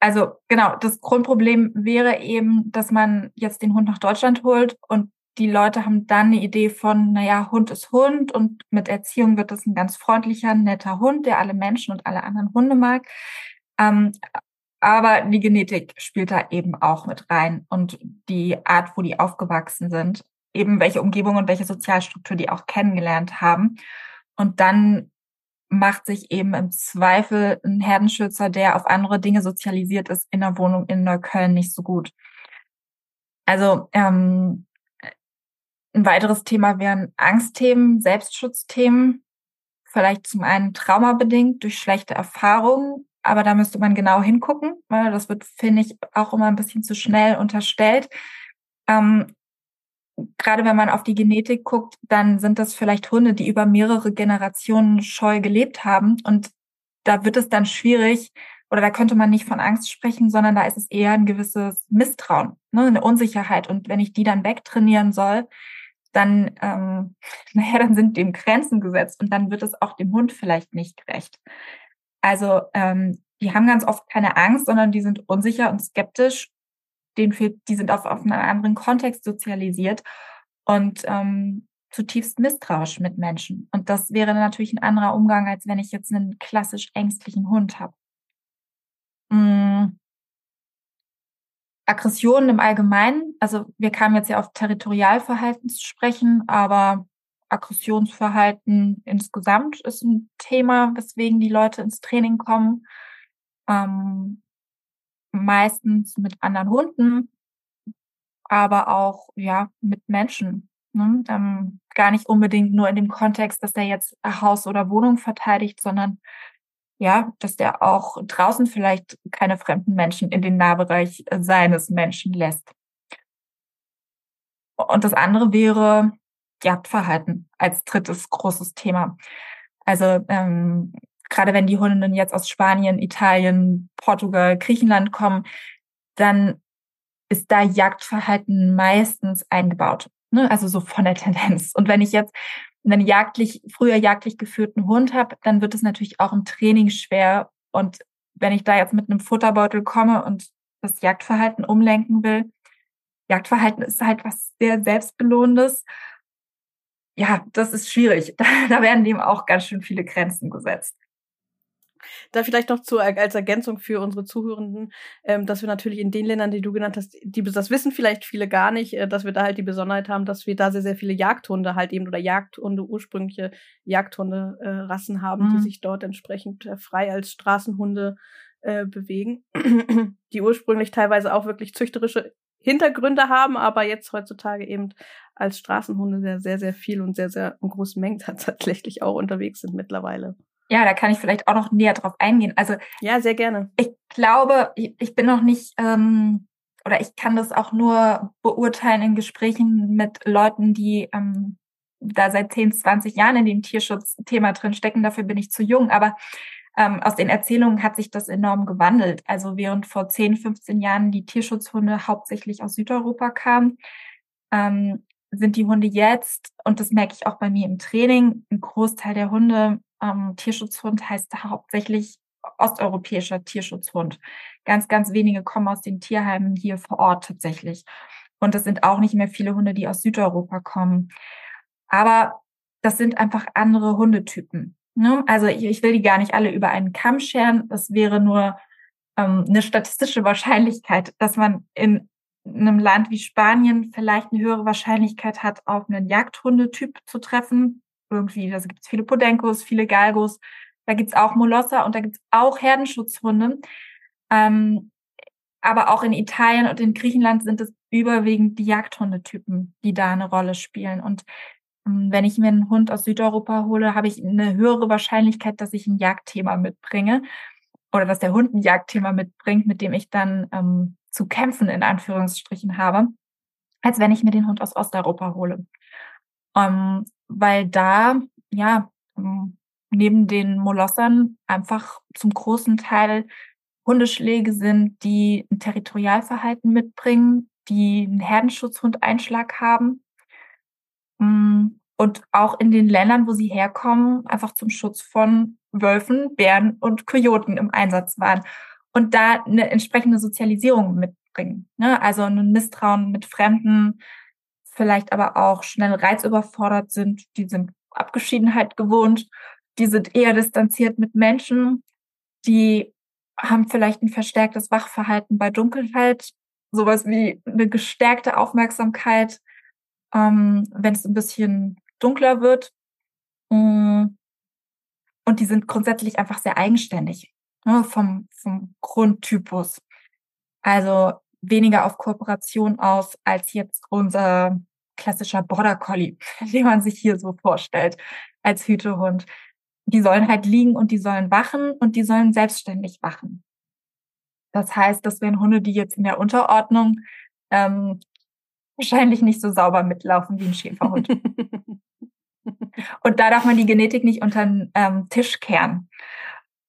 Also genau, das Grundproblem wäre eben, dass man jetzt den Hund nach Deutschland holt und die Leute haben dann eine Idee von, naja, Hund ist Hund und mit Erziehung wird das ein ganz freundlicher, netter Hund, der alle Menschen und alle anderen Hunde mag. Ähm, aber die Genetik spielt da eben auch mit rein und die Art, wo die aufgewachsen sind, eben welche Umgebung und welche Sozialstruktur die auch kennengelernt haben. Und dann macht sich eben im Zweifel ein Herdenschützer, der auf andere Dinge sozialisiert ist, in der Wohnung in Neukölln nicht so gut. Also ähm, ein weiteres Thema wären Angstthemen, Selbstschutzthemen. Vielleicht zum einen traumabedingt durch schlechte Erfahrungen, aber da müsste man genau hingucken, weil das wird, finde ich, auch immer ein bisschen zu schnell unterstellt. Ähm, gerade wenn man auf die Genetik guckt, dann sind das vielleicht Hunde, die über mehrere Generationen scheu gelebt haben. Und da wird es dann schwierig, oder da könnte man nicht von Angst sprechen, sondern da ist es eher ein gewisses Misstrauen, ne, eine Unsicherheit. Und wenn ich die dann wegtrainieren soll, dann, ähm, naja, dann sind dem Grenzen gesetzt und dann wird es auch dem Hund vielleicht nicht gerecht. Also ähm, die haben ganz oft keine Angst, sondern die sind unsicher und skeptisch. Den fehlt, die sind auf, auf einen anderen Kontext sozialisiert und ähm, zutiefst misstrauisch mit Menschen. Und das wäre natürlich ein anderer Umgang, als wenn ich jetzt einen klassisch ängstlichen Hund habe. Mm. Aggressionen im Allgemeinen, also wir kamen jetzt ja auf Territorialverhalten zu sprechen, aber Aggressionsverhalten insgesamt ist ein Thema, weswegen die Leute ins Training kommen. Ähm, meistens mit anderen Hunden, aber auch ja mit Menschen. Ne? Ähm, gar nicht unbedingt nur in dem Kontext, dass der jetzt Haus oder Wohnung verteidigt, sondern ja, dass der auch draußen vielleicht keine fremden Menschen in den Nahbereich seines Menschen lässt. Und das andere wäre Jagdverhalten als drittes großes Thema. Also ähm, gerade wenn die Hundinnen jetzt aus Spanien, Italien, Portugal, Griechenland kommen, dann ist da Jagdverhalten meistens eingebaut. Ne? Also so von der Tendenz. Und wenn ich jetzt einen jagdlich, früher jagdlich geführten Hund habe, dann wird es natürlich auch im Training schwer. Und wenn ich da jetzt mit einem Futterbeutel komme und das Jagdverhalten umlenken will, Jagdverhalten ist halt was sehr selbstbelohnendes. Ja, das ist schwierig. Da, da werden dem auch ganz schön viele Grenzen gesetzt. Da vielleicht noch zu, als Ergänzung für unsere Zuhörenden, ähm, dass wir natürlich in den Ländern, die du genannt hast, die das wissen vielleicht viele gar nicht, äh, dass wir da halt die Besonderheit haben, dass wir da sehr, sehr viele Jagdhunde halt eben oder Jagdhunde, ursprüngliche Jagdhunde-Rassen äh, haben, mhm. die sich dort entsprechend äh, frei als Straßenhunde äh, bewegen, die ursprünglich teilweise auch wirklich züchterische Hintergründe haben, aber jetzt heutzutage eben als Straßenhunde sehr, sehr, sehr viel und sehr, sehr in großen Mengen tatsächlich auch unterwegs sind mittlerweile. Ja, da kann ich vielleicht auch noch näher drauf eingehen. Also ja, sehr gerne. Ich glaube, ich, ich bin noch nicht ähm, oder ich kann das auch nur beurteilen in Gesprächen mit Leuten, die ähm, da seit 10, 20 Jahren in dem Tierschutzthema drin stecken. Dafür bin ich zu jung. Aber ähm, aus den Erzählungen hat sich das enorm gewandelt. Also während vor 10, 15 Jahren die Tierschutzhunde hauptsächlich aus Südeuropa kamen, ähm, sind die Hunde jetzt, und das merke ich auch bei mir im Training, ein Großteil der Hunde ähm, Tierschutzhund heißt hauptsächlich osteuropäischer Tierschutzhund. Ganz, ganz wenige kommen aus den Tierheimen hier vor Ort tatsächlich. Und es sind auch nicht mehr viele Hunde, die aus Südeuropa kommen. Aber das sind einfach andere Hundetypen. Ne? Also ich, ich will die gar nicht alle über einen Kamm scheren. Das wäre nur ähm, eine statistische Wahrscheinlichkeit, dass man in einem Land wie Spanien vielleicht eine höhere Wahrscheinlichkeit hat, auf einen Jagdhundetyp zu treffen irgendwie, also gibt es viele Podenkos, viele Galgos, da gibt's auch Molosser und da gibt's auch Herdenschutzhunde. Ähm, aber auch in Italien und in Griechenland sind es überwiegend die Jagdhundetypen, die da eine Rolle spielen. Und ähm, wenn ich mir einen Hund aus Südeuropa hole, habe ich eine höhere Wahrscheinlichkeit, dass ich ein Jagdthema mitbringe oder dass der Hund ein Jagdthema mitbringt, mit dem ich dann ähm, zu kämpfen in Anführungsstrichen habe, als wenn ich mir den Hund aus Osteuropa hole. Ähm, weil da, ja, ähm, neben den Molossern einfach zum großen Teil Hundeschläge sind, die ein Territorialverhalten mitbringen, die einen Herdenschutzhund-Einschlag haben. Mm, und auch in den Ländern, wo sie herkommen, einfach zum Schutz von Wölfen, Bären und Kojoten im Einsatz waren. Und da eine entsprechende Sozialisierung mitbringen. Ne? Also ein Misstrauen mit Fremden, vielleicht aber auch schnell reizüberfordert sind, die sind Abgeschiedenheit gewohnt, die sind eher distanziert mit Menschen, die haben vielleicht ein verstärktes Wachverhalten bei Dunkelheit, sowas wie eine gestärkte Aufmerksamkeit, ähm, wenn es ein bisschen dunkler wird. Mm. Und die sind grundsätzlich einfach sehr eigenständig ne, vom, vom Grundtypus. Also weniger auf Kooperation aus als jetzt unser klassischer Border Collie, den man sich hier so vorstellt als Hütehund. Die sollen halt liegen und die sollen wachen und die sollen selbstständig wachen. Das heißt, das wären Hunde, die jetzt in der Unterordnung ähm, wahrscheinlich nicht so sauber mitlaufen wie ein Schäferhund. und da darf man die Genetik nicht unter den ähm, Tisch kehren.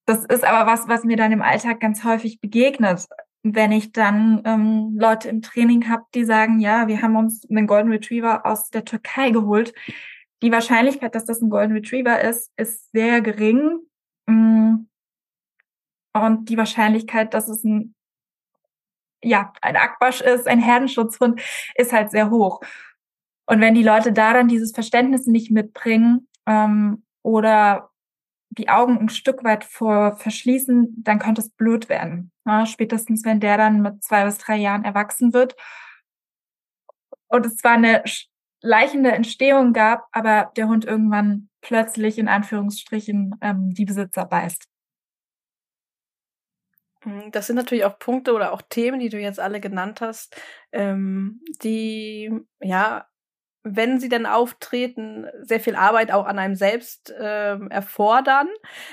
Das ist aber was, was mir dann im Alltag ganz häufig begegnet wenn ich dann ähm, Leute im Training habe, die sagen, ja, wir haben uns einen Golden Retriever aus der Türkei geholt. Die Wahrscheinlichkeit, dass das ein Golden Retriever ist, ist sehr gering. Mm. Und die Wahrscheinlichkeit, dass es ein, ja, ein Akbasch ist, ein Herdenschutzhund, ist halt sehr hoch. Und wenn die Leute da dann dieses Verständnis nicht mitbringen ähm, oder die Augen ein Stück weit vor verschließen, dann könnte es blöd werden. Ja, spätestens, wenn der dann mit zwei bis drei Jahren erwachsen wird. Und es zwar eine leichende Entstehung gab, aber der Hund irgendwann plötzlich in Anführungsstrichen ähm, die Besitzer beißt. Mhm, das sind natürlich auch Punkte oder auch Themen, die du jetzt alle genannt hast, ähm, die ja wenn sie denn auftreten, sehr viel Arbeit auch an einem selbst äh, erfordern.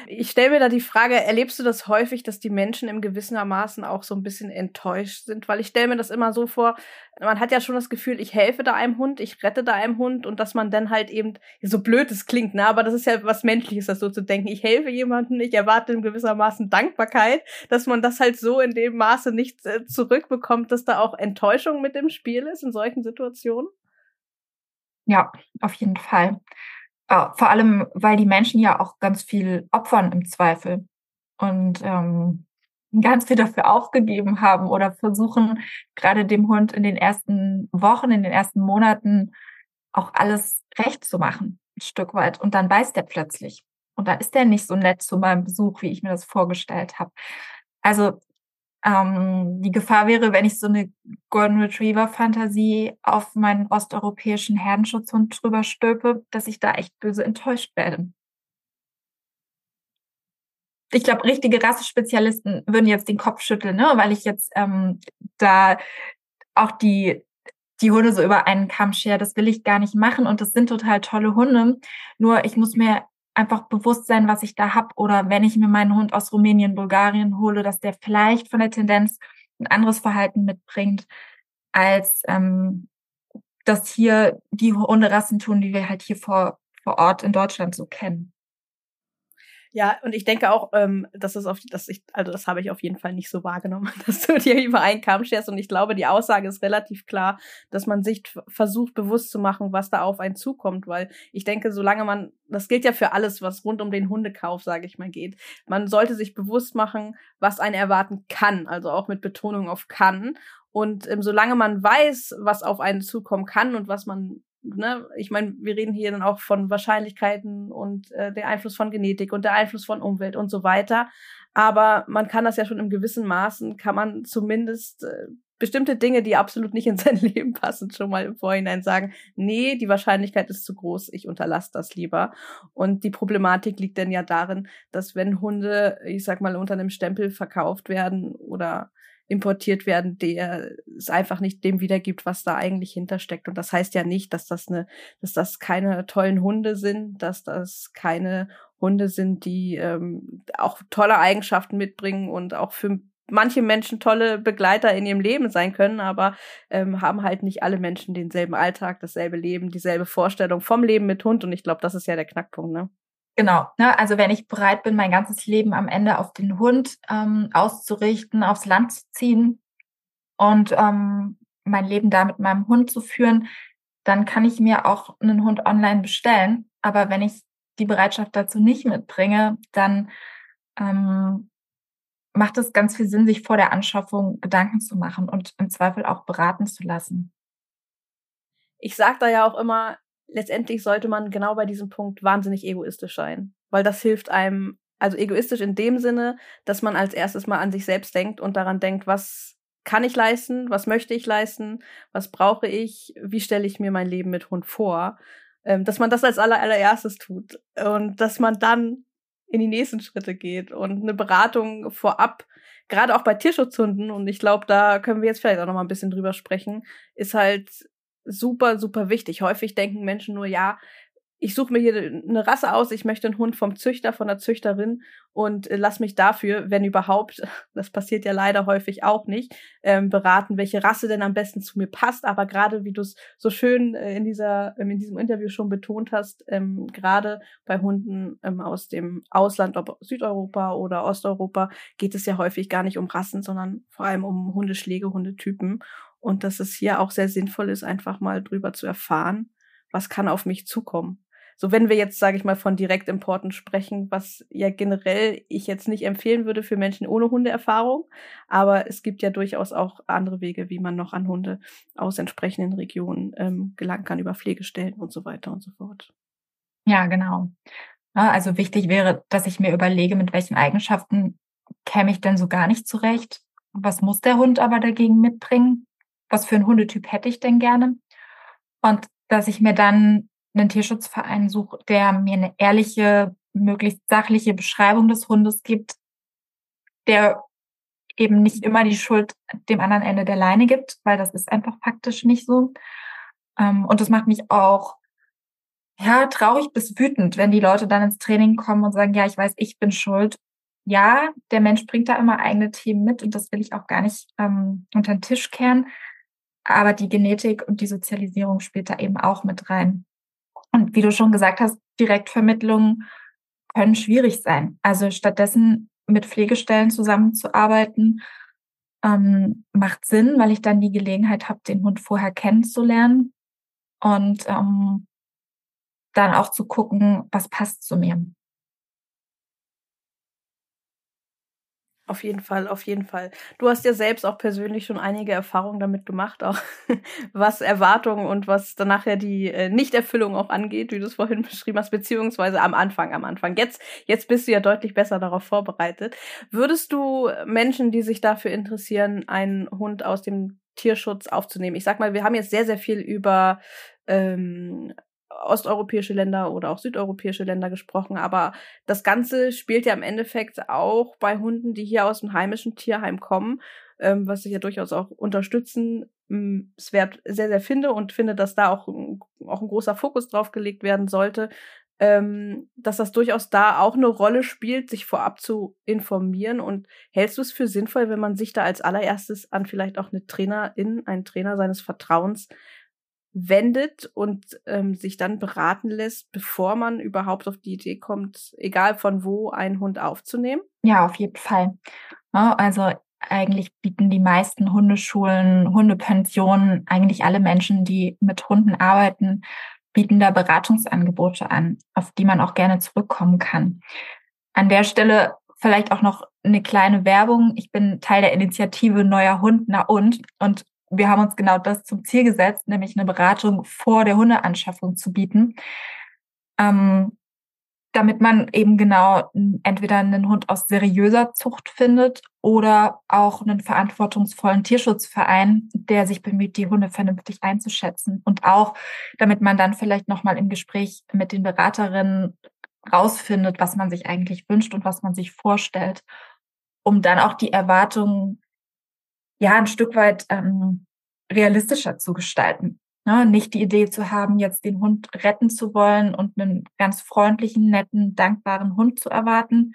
Ich stelle mir da die Frage, erlebst du das häufig, dass die Menschen im gewissermaßen auch so ein bisschen enttäuscht sind? Weil ich stelle mir das immer so vor, man hat ja schon das Gefühl, ich helfe da einem Hund, ich rette da einem Hund und dass man dann halt eben, so blöd es klingt, ne, aber das ist ja was Menschliches, das so zu denken. Ich helfe jemandem, ich erwarte in gewissermaßen Dankbarkeit, dass man das halt so in dem Maße nicht äh, zurückbekommt, dass da auch Enttäuschung mit im Spiel ist in solchen Situationen. Ja, auf jeden Fall. Äh, vor allem, weil die Menschen ja auch ganz viel opfern im Zweifel und ähm, ganz viel dafür aufgegeben haben oder versuchen, gerade dem Hund in den ersten Wochen, in den ersten Monaten auch alles recht zu machen, ein Stück weit. Und dann beißt er plötzlich. Und da ist er nicht so nett zu meinem Besuch, wie ich mir das vorgestellt habe. Also ähm, die Gefahr wäre, wenn ich so eine Golden Retriever Fantasie auf meinen osteuropäischen Herdenschutzhund drüber stülpe, dass ich da echt böse enttäuscht werde. Ich glaube, richtige Rassespezialisten würden jetzt den Kopf schütteln, ne? weil ich jetzt ähm, da auch die die Hunde so über einen Kamm schere. Das will ich gar nicht machen und das sind total tolle Hunde. Nur ich muss mir einfach bewusst sein, was ich da hab. Oder wenn ich mir meinen Hund aus Rumänien, Bulgarien hole, dass der vielleicht von der Tendenz ein anderes Verhalten mitbringt, als ähm, das hier die Hunderassen tun, die wir halt hier vor, vor Ort in Deutschland so kennen. Ja, und ich denke auch, ähm, dass es auf, dass ich, also das habe ich auf jeden Fall nicht so wahrgenommen, dass du dir über einen Kamm scherst. Und ich glaube, die Aussage ist relativ klar, dass man sich versucht, bewusst zu machen, was da auf einen zukommt, weil ich denke, solange man, das gilt ja für alles, was rund um den Hundekauf, sage ich mal, geht. Man sollte sich bewusst machen, was einen erwarten kann, also auch mit Betonung auf kann. Und ähm, solange man weiß, was auf einen zukommen kann und was man ne, ich meine, wir reden hier dann auch von Wahrscheinlichkeiten und äh, der Einfluss von Genetik und der Einfluss von Umwelt und so weiter. Aber man kann das ja schon im gewissen Maßen, kann man zumindest äh, bestimmte Dinge, die absolut nicht in sein Leben passen, schon mal im Vorhinein sagen, nee, die Wahrscheinlichkeit ist zu groß, ich unterlasse das lieber. Und die Problematik liegt dann ja darin, dass wenn Hunde, ich sag mal, unter einem Stempel verkauft werden oder importiert werden, der es einfach nicht dem wiedergibt, was da eigentlich hintersteckt. Und das heißt ja nicht, dass das eine, dass das keine tollen Hunde sind, dass das keine Hunde sind, die ähm, auch tolle Eigenschaften mitbringen und auch für manche Menschen tolle Begleiter in ihrem Leben sein können, aber ähm, haben halt nicht alle Menschen denselben Alltag, dasselbe Leben, dieselbe Vorstellung vom Leben mit Hund. Und ich glaube, das ist ja der Knackpunkt, ne? Genau. Ne? Also wenn ich bereit bin, mein ganzes Leben am Ende auf den Hund ähm, auszurichten, aufs Land zu ziehen und ähm, mein Leben da mit meinem Hund zu führen, dann kann ich mir auch einen Hund online bestellen. Aber wenn ich die Bereitschaft dazu nicht mitbringe, dann ähm, macht es ganz viel Sinn, sich vor der Anschaffung Gedanken zu machen und im Zweifel auch beraten zu lassen. Ich sage da ja auch immer, letztendlich sollte man genau bei diesem Punkt wahnsinnig egoistisch sein, weil das hilft einem, also egoistisch in dem Sinne, dass man als erstes mal an sich selbst denkt und daran denkt, was kann ich leisten, was möchte ich leisten, was brauche ich, wie stelle ich mir mein Leben mit Hund vor, ähm, dass man das als aller, allererstes tut und dass man dann in die nächsten Schritte geht und eine Beratung vorab, gerade auch bei Tierschutzhunden, und ich glaube, da können wir jetzt vielleicht auch noch mal ein bisschen drüber sprechen, ist halt super, super wichtig. Häufig denken Menschen nur, ja, ich suche mir hier eine Rasse aus, ich möchte einen Hund vom Züchter, von der Züchterin und äh, lass mich dafür, wenn überhaupt, das passiert ja leider häufig auch nicht, ähm, beraten, welche Rasse denn am besten zu mir passt. Aber gerade wie du es so schön äh, in dieser, ähm, in diesem Interview schon betont hast, ähm, gerade bei Hunden ähm, aus dem Ausland, ob Südeuropa oder Osteuropa, geht es ja häufig gar nicht um Rassen, sondern vor allem um Hundeschläge, Hundetypen und dass es hier auch sehr sinnvoll ist, einfach mal drüber zu erfahren, was kann auf mich zukommen. So, wenn wir jetzt, sage ich mal, von Direktimporten sprechen, was ja generell ich jetzt nicht empfehlen würde für Menschen ohne Hundeerfahrung, aber es gibt ja durchaus auch andere Wege, wie man noch an Hunde aus entsprechenden Regionen ähm, gelangen kann, über Pflegestellen und so weiter und so fort. Ja, genau. Also wichtig wäre, dass ich mir überlege, mit welchen Eigenschaften käme ich denn so gar nicht zurecht. Was muss der Hund aber dagegen mitbringen? Was für einen Hundetyp hätte ich denn gerne? Und dass ich mir dann einen Tierschutzverein suche, der mir eine ehrliche, möglichst sachliche Beschreibung des Hundes gibt, der eben nicht immer die Schuld dem anderen Ende der Leine gibt, weil das ist einfach faktisch nicht so. Ähm, und das macht mich auch ja traurig bis wütend, wenn die Leute dann ins Training kommen und sagen, ja, ich weiß, ich bin schuld. Ja, der Mensch bringt da immer eigene Themen mit und das will ich auch gar nicht ähm, unter den Tisch kehren. Aber die Genetik und die Sozialisierung spielt da eben auch mit rein. Und wie du schon gesagt hast, Direktvermittlungen können schwierig sein. Also stattdessen mit Pflegestellen zusammenzuarbeiten, ähm, macht Sinn, weil ich dann die Gelegenheit habe, den Hund vorher kennenzulernen und ähm, dann auch zu gucken, was passt zu mir. Auf jeden Fall, auf jeden Fall. Du hast ja selbst auch persönlich schon einige Erfahrungen damit gemacht, auch was Erwartungen und was dann nachher die äh, Nichterfüllung auch angeht, wie du es vorhin beschrieben hast, beziehungsweise am Anfang, am Anfang. Jetzt, jetzt bist du ja deutlich besser darauf vorbereitet. Würdest du Menschen, die sich dafür interessieren, einen Hund aus dem Tierschutz aufzunehmen? Ich sag mal, wir haben jetzt sehr, sehr viel über ähm, osteuropäische Länder oder auch südeuropäische Länder gesprochen, aber das Ganze spielt ja im Endeffekt auch bei Hunden, die hier aus dem heimischen Tierheim kommen, ähm, was ich ja durchaus auch unterstützen wert sehr, sehr finde und finde, dass da auch, auch ein großer Fokus drauf gelegt werden sollte, ähm, dass das durchaus da auch eine Rolle spielt, sich vorab zu informieren. Und hältst du es für sinnvoll, wenn man sich da als allererstes an vielleicht auch eine Trainerin, einen Trainer seines Vertrauens wendet und ähm, sich dann beraten lässt, bevor man überhaupt auf die Idee kommt, egal von wo, einen Hund aufzunehmen? Ja, auf jeden Fall. Also eigentlich bieten die meisten Hundeschulen, Hundepensionen, eigentlich alle Menschen, die mit Hunden arbeiten, bieten da Beratungsangebote an, auf die man auch gerne zurückkommen kann. An der Stelle vielleicht auch noch eine kleine Werbung. Ich bin Teil der Initiative Neuer Hund, na und. Und wir haben uns genau das zum Ziel gesetzt, nämlich eine Beratung vor der Hundeanschaffung zu bieten, ähm, damit man eben genau entweder einen Hund aus seriöser Zucht findet oder auch einen verantwortungsvollen Tierschutzverein, der sich bemüht, die Hunde vernünftig einzuschätzen. Und auch, damit man dann vielleicht noch mal im Gespräch mit den Beraterinnen rausfindet, was man sich eigentlich wünscht und was man sich vorstellt, um dann auch die Erwartungen ja ein Stück weit ähm, realistischer zu gestalten. Ne? Nicht die Idee zu haben, jetzt den Hund retten zu wollen und einen ganz freundlichen, netten, dankbaren Hund zu erwarten,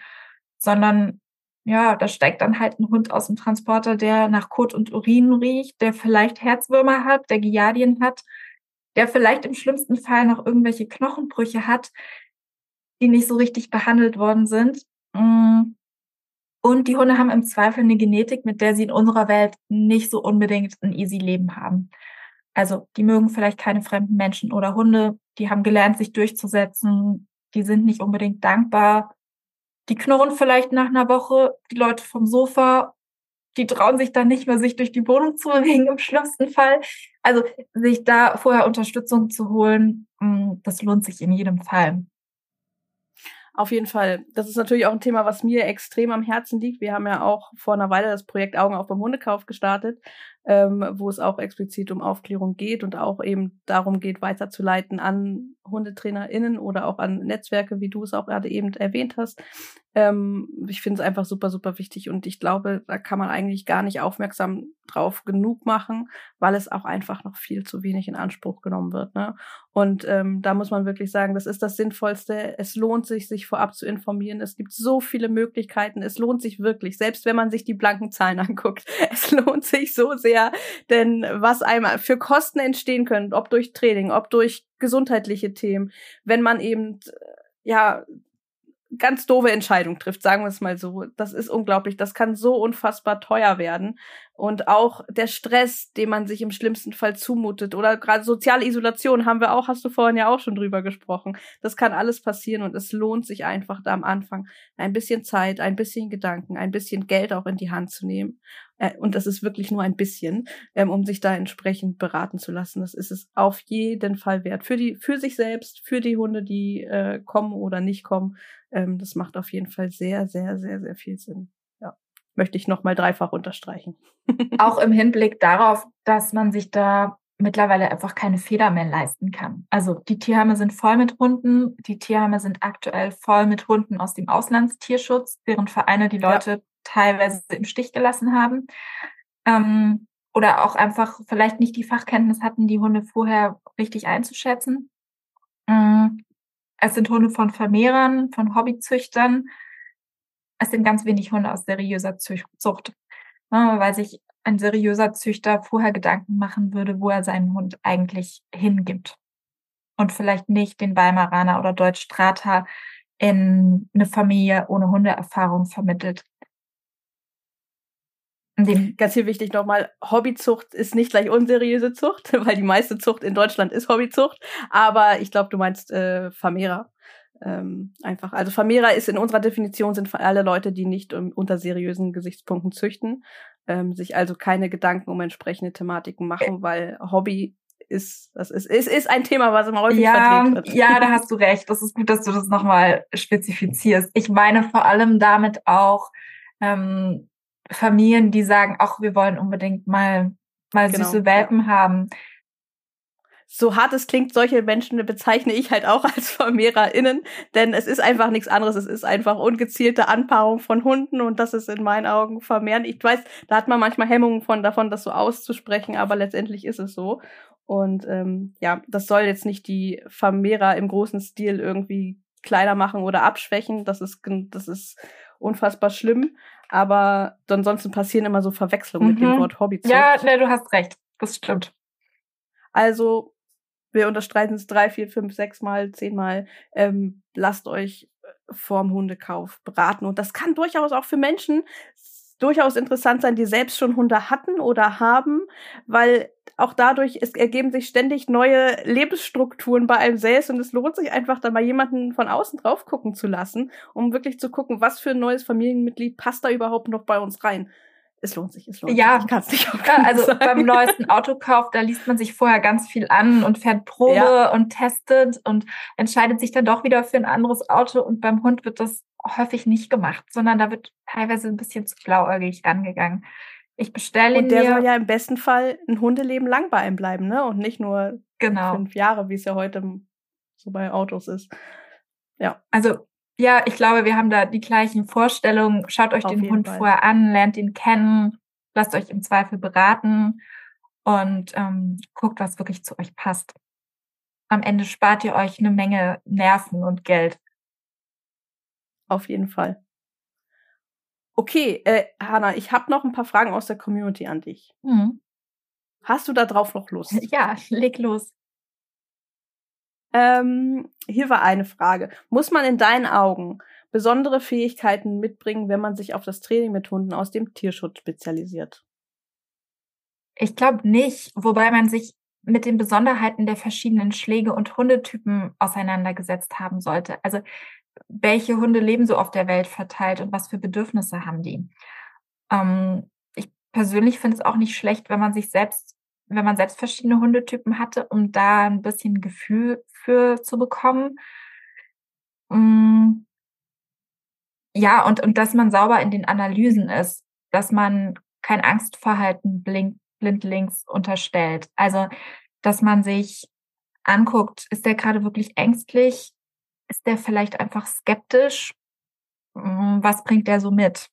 sondern ja, da steigt dann halt ein Hund aus dem Transporter, der nach Kot und Urin riecht, der vielleicht Herzwürmer hat, der Giardien hat, der vielleicht im schlimmsten Fall noch irgendwelche Knochenbrüche hat, die nicht so richtig behandelt worden sind. Mm. Und die Hunde haben im Zweifel eine Genetik, mit der sie in unserer Welt nicht so unbedingt ein easy Leben haben. Also die mögen vielleicht keine fremden Menschen oder Hunde, die haben gelernt, sich durchzusetzen, die sind nicht unbedingt dankbar, die knurren vielleicht nach einer Woche, die Leute vom Sofa, die trauen sich dann nicht mehr, sich durch die Wohnung zu bewegen im schlimmsten Fall. Also sich da vorher Unterstützung zu holen, mm, das lohnt sich in jedem Fall. Auf jeden Fall. Das ist natürlich auch ein Thema, was mir extrem am Herzen liegt. Wir haben ja auch vor einer Weile das Projekt Augen auf beim Hundekauf gestartet, ähm, wo es auch explizit um Aufklärung geht und auch eben darum geht, weiterzuleiten an HundetrainerInnen oder auch an Netzwerke, wie du es auch gerade eben erwähnt hast. Ähm, ich finde es einfach super, super wichtig und ich glaube, da kann man eigentlich gar nicht aufmerksam drauf genug machen, weil es auch einfach noch viel zu wenig in Anspruch genommen wird. Ne? Und ähm, da muss man wirklich sagen, das ist das Sinnvollste. Es lohnt sich, sich vorab zu informieren. Es gibt so viele Möglichkeiten. Es lohnt sich wirklich, selbst wenn man sich die blanken Zahlen anguckt. Es lohnt sich so sehr, denn was einmal für Kosten entstehen können, ob durch Training, ob durch gesundheitliche Themen, wenn man eben ja ganz doofe Entscheidung trifft, sagen wir es mal so. Das ist unglaublich. Das kann so unfassbar teuer werden. Und auch der Stress, den man sich im schlimmsten Fall zumutet oder gerade soziale Isolation haben wir auch, hast du vorhin ja auch schon drüber gesprochen. Das kann alles passieren und es lohnt sich einfach da am Anfang ein bisschen Zeit, ein bisschen Gedanken, ein bisschen Geld auch in die Hand zu nehmen. Äh, und das ist wirklich nur ein bisschen, ähm, um sich da entsprechend beraten zu lassen. Das ist es auf jeden Fall wert. Für die, für sich selbst, für die Hunde, die äh, kommen oder nicht kommen. Ähm, das macht auf jeden Fall sehr, sehr, sehr, sehr viel Sinn möchte ich nochmal dreifach unterstreichen. Auch im Hinblick darauf, dass man sich da mittlerweile einfach keine Feder mehr leisten kann. Also die Tierheime sind voll mit Hunden, die Tierheime sind aktuell voll mit Hunden aus dem Auslandstierschutz, während Vereine die Leute ja. Teilweise im Stich gelassen haben. Ähm, oder auch einfach vielleicht nicht die Fachkenntnis hatten, die Hunde vorher richtig einzuschätzen. Ähm, es sind Hunde von Vermehrern, von Hobbyzüchtern. Es sind ganz wenig Hunde aus seriöser Zucht, ne, weil sich ein seriöser Züchter vorher Gedanken machen würde, wo er seinen Hund eigentlich hingibt. Und vielleicht nicht den Weimaraner oder Deutsch-Strata in eine Familie ohne Hundeerfahrung vermittelt. Ganz hier wichtig nochmal, Hobbyzucht ist nicht gleich unseriöse Zucht, weil die meiste Zucht in Deutschland ist Hobbyzucht. Aber ich glaube, du meinst äh, Vermehrer. Ähm, einfach. Also Vermehrer ist in unserer Definition sind alle Leute, die nicht um, unter seriösen Gesichtspunkten züchten, ähm, sich also keine Gedanken um entsprechende Thematiken machen, weil Hobby ist, das ist, ist, ist ein Thema, was immer häufig ja, vertreten wird. Ja, da hast du recht. Das ist gut, dass du das nochmal spezifizierst. Ich meine vor allem damit auch ähm, Familien, die sagen, ach, wir wollen unbedingt mal, mal genau, süße Welpen ja. haben. So hart es klingt, solche Menschen bezeichne ich halt auch als VermehrerInnen, denn es ist einfach nichts anderes. Es ist einfach ungezielte Anpaarung von Hunden und das ist in meinen Augen vermehren. Ich weiß, da hat man manchmal Hemmungen von davon, das so auszusprechen, aber letztendlich ist es so. Und ähm, ja, das soll jetzt nicht die Vermehrer im großen Stil irgendwie kleiner machen oder abschwächen. Das ist, das ist unfassbar schlimm. Aber ansonsten passieren immer so Verwechslungen mhm. mit dem mhm. Wort Hobby. Ja, ne, du hast recht. Das stimmt. Also, wir unterstreiten es drei, vier, fünf, sechs Mal, zehn Mal. Ähm, lasst euch äh, vorm Hundekauf beraten. Und das kann durchaus auch für Menschen durchaus interessant sein, die selbst schon Hunde hatten oder haben, weil auch dadurch es ergeben sich ständig neue Lebensstrukturen bei einem selbst und es lohnt sich einfach da mal jemanden von außen drauf gucken zu lassen, um wirklich zu gucken, was für ein neues Familienmitglied passt da überhaupt noch bei uns rein. Es lohnt sich, es lohnt ja. sich. Ich kann's nicht ja, also sagen. beim neuesten Autokauf, da liest man sich vorher ganz viel an und fährt Probe ja. und testet und entscheidet sich dann doch wieder für ein anderes Auto und beim Hund wird das häufig nicht gemacht, sondern da wird teilweise ein bisschen zu blauäugig rangegangen. Ich bestelle ihn Und der soll ja im besten Fall ein Hundeleben lang bei ihm bleiben, ne? Und nicht nur genau. fünf Jahre, wie es ja heute so bei Autos ist. Ja. Also ja, ich glaube, wir haben da die gleichen Vorstellungen. Schaut euch Auf den Hund Fall. vorher an, lernt ihn kennen, lasst euch im Zweifel beraten und ähm, guckt, was wirklich zu euch passt. Am Ende spart ihr euch eine Menge Nerven und Geld. Auf jeden Fall. Okay, äh, Hanna, ich habe noch ein paar Fragen aus der Community an dich. Mhm. Hast du da drauf noch Lust? Ja, leg los. Ähm, hier war eine Frage. Muss man in deinen Augen besondere Fähigkeiten mitbringen, wenn man sich auf das Training mit Hunden aus dem Tierschutz spezialisiert? Ich glaube nicht, wobei man sich mit den Besonderheiten der verschiedenen Schläge und Hundetypen auseinandergesetzt haben sollte. Also welche Hunde leben so auf der Welt verteilt und was für Bedürfnisse haben die. Ähm, ich persönlich finde es auch nicht schlecht, wenn man sich selbst, wenn man selbst verschiedene Hundetypen hatte, um da ein bisschen Gefühl für zu bekommen. Ähm, ja, und, und dass man sauber in den Analysen ist, dass man kein Angstverhalten blind, blindlings unterstellt. Also, dass man sich anguckt, ist der gerade wirklich ängstlich? Ist der vielleicht einfach skeptisch? Hm, was bringt der so mit?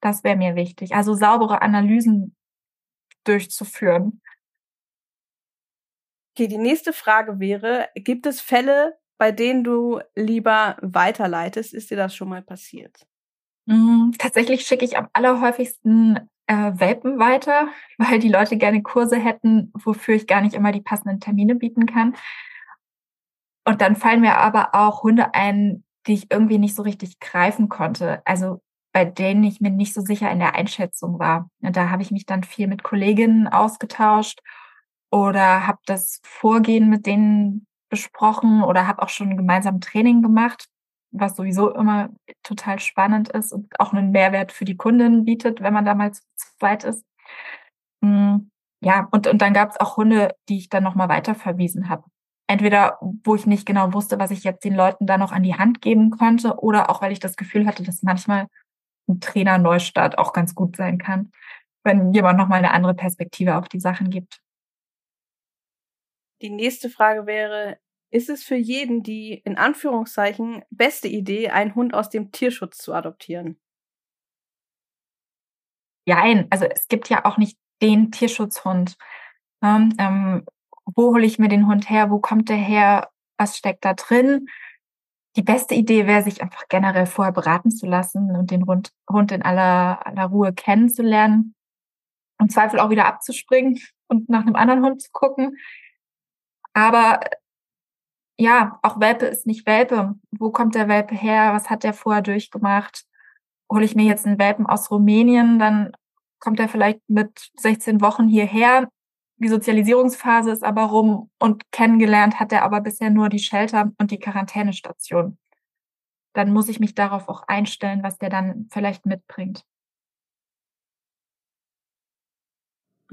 Das wäre mir wichtig. Also saubere Analysen durchzuführen. Okay, die nächste Frage wäre, gibt es Fälle, bei denen du lieber weiterleitest? Ist dir das schon mal passiert? Hm, tatsächlich schicke ich am allerhäufigsten äh, Welpen weiter, weil die Leute gerne Kurse hätten, wofür ich gar nicht immer die passenden Termine bieten kann. Und dann fallen mir aber auch Hunde ein, die ich irgendwie nicht so richtig greifen konnte. Also bei denen ich mir nicht so sicher in der Einschätzung war. Und da habe ich mich dann viel mit Kolleginnen ausgetauscht oder habe das Vorgehen mit denen besprochen oder habe auch schon gemeinsam Training gemacht, was sowieso immer total spannend ist und auch einen Mehrwert für die Kundin bietet, wenn man da mal zu zweit ist. Hm, ja, und, und dann gab es auch Hunde, die ich dann nochmal weiterverwiesen habe entweder wo ich nicht genau wusste, was ich jetzt den Leuten da noch an die Hand geben konnte, oder auch weil ich das Gefühl hatte, dass manchmal ein Trainer Neustart auch ganz gut sein kann, wenn jemand nochmal eine andere Perspektive auf die Sachen gibt. Die nächste Frage wäre, ist es für jeden die in Anführungszeichen beste Idee, einen Hund aus dem Tierschutz zu adoptieren? Jein, also es gibt ja auch nicht den Tierschutzhund. Ähm, ähm, wo hole ich mir den Hund her? Wo kommt der her? Was steckt da drin? Die beste Idee wäre, sich einfach generell vorher beraten zu lassen und den Hund, Hund in aller, aller Ruhe kennenzulernen. Im Zweifel auch wieder abzuspringen und nach einem anderen Hund zu gucken. Aber ja, auch Welpe ist nicht Welpe. Wo kommt der Welpe her? Was hat der vorher durchgemacht? Hole ich mir jetzt einen Welpen aus Rumänien, dann kommt er vielleicht mit 16 Wochen hierher. Die Sozialisierungsphase ist aber rum und kennengelernt hat er aber bisher nur die Shelter und die Quarantänestation. Dann muss ich mich darauf auch einstellen, was der dann vielleicht mitbringt.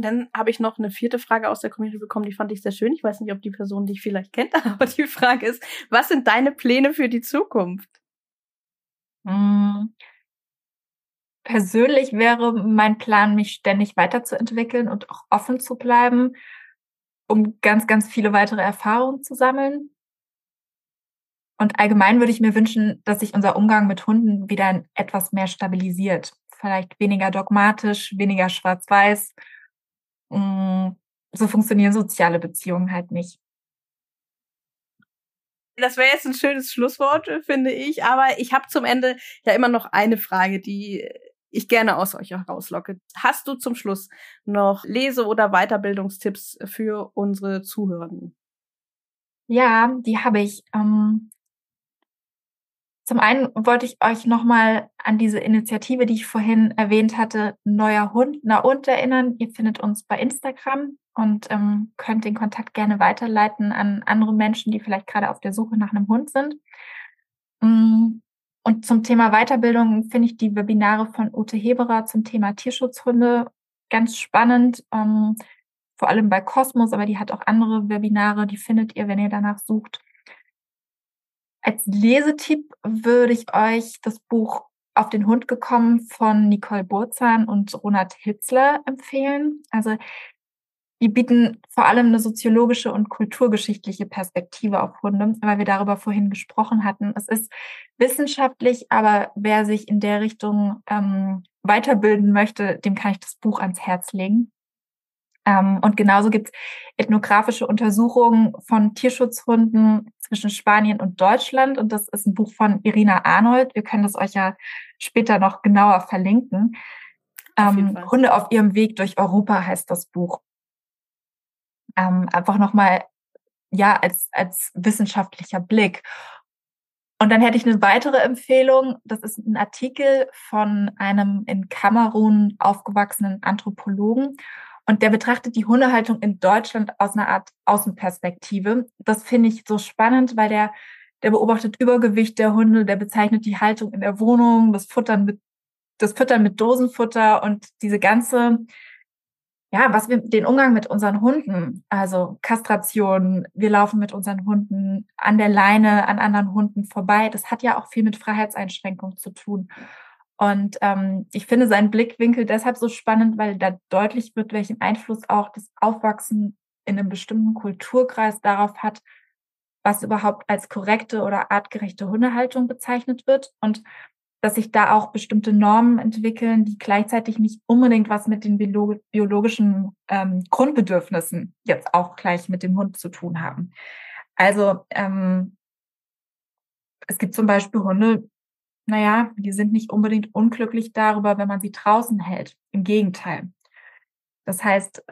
dann habe ich noch eine vierte Frage aus der Community bekommen, die fand ich sehr schön. Ich weiß nicht, ob die Person dich vielleicht kennt, aber die Frage ist, was sind deine Pläne für die Zukunft? Hm. Persönlich wäre mein Plan, mich ständig weiterzuentwickeln und auch offen zu bleiben, um ganz, ganz viele weitere Erfahrungen zu sammeln. Und allgemein würde ich mir wünschen, dass sich unser Umgang mit Hunden wieder etwas mehr stabilisiert. Vielleicht weniger dogmatisch, weniger schwarz-weiß Mm, so funktionieren soziale Beziehungen halt nicht. Das wäre jetzt ein schönes Schlusswort, finde ich. Aber ich habe zum Ende ja immer noch eine Frage, die ich gerne aus euch herauslocke. Hast du zum Schluss noch Lese- oder Weiterbildungstipps für unsere Zuhörenden? Ja, die habe ich. Ähm, zum einen wollte ich euch nochmal an diese Initiative, die ich vorhin erwähnt hatte, Neuer Hund, na und erinnern. Ihr findet uns bei Instagram und ähm, könnt den Kontakt gerne weiterleiten an andere Menschen, die vielleicht gerade auf der Suche nach einem Hund sind. Mm, und zum Thema Weiterbildung finde ich die Webinare von Ute Heberer zum Thema Tierschutzhunde ganz spannend. Ähm, vor allem bei Cosmos, aber die hat auch andere Webinare, die findet ihr, wenn ihr danach sucht. Als Lesetipp würde ich euch das Buch Auf den Hund gekommen von Nicole Burzahn und Ronald Hitzler empfehlen. Also die bieten vor allem eine soziologische und kulturgeschichtliche Perspektive auf Hunde, weil wir darüber vorhin gesprochen hatten. Es ist wissenschaftlich, aber wer sich in der Richtung ähm, weiterbilden möchte, dem kann ich das Buch ans Herz legen. Ähm, und genauso gibt es ethnografische Untersuchungen von Tierschutzhunden zwischen Spanien und Deutschland. Und das ist ein Buch von Irina Arnold. Wir können das euch ja später noch genauer verlinken. Ähm, Hunde auf ihrem Weg durch Europa heißt das Buch. Ähm, einfach nochmal, ja, als, als wissenschaftlicher Blick. Und dann hätte ich eine weitere Empfehlung. Das ist ein Artikel von einem in Kamerun aufgewachsenen Anthropologen. Und der betrachtet die Hundehaltung in Deutschland aus einer Art Außenperspektive. Das finde ich so spannend, weil der, der beobachtet Übergewicht der Hunde, der bezeichnet die Haltung in der Wohnung, das Futtern mit, das Füttern mit Dosenfutter und diese ganze, ja, was wir, den Umgang mit unseren Hunden, also Kastration, wir laufen mit unseren Hunden an der Leine an anderen Hunden vorbei. Das hat ja auch viel mit Freiheitseinschränkung zu tun. Und ähm, ich finde seinen Blickwinkel deshalb so spannend, weil da deutlich wird, welchen Einfluss auch das Aufwachsen in einem bestimmten Kulturkreis darauf hat, was überhaupt als korrekte oder artgerechte Hundehaltung bezeichnet wird und dass sich da auch bestimmte Normen entwickeln, die gleichzeitig nicht unbedingt was mit den biologischen ähm, Grundbedürfnissen jetzt auch gleich mit dem Hund zu tun haben. Also ähm, es gibt zum Beispiel Hunde, naja, die sind nicht unbedingt unglücklich darüber, wenn man sie draußen hält. Im Gegenteil. Das heißt,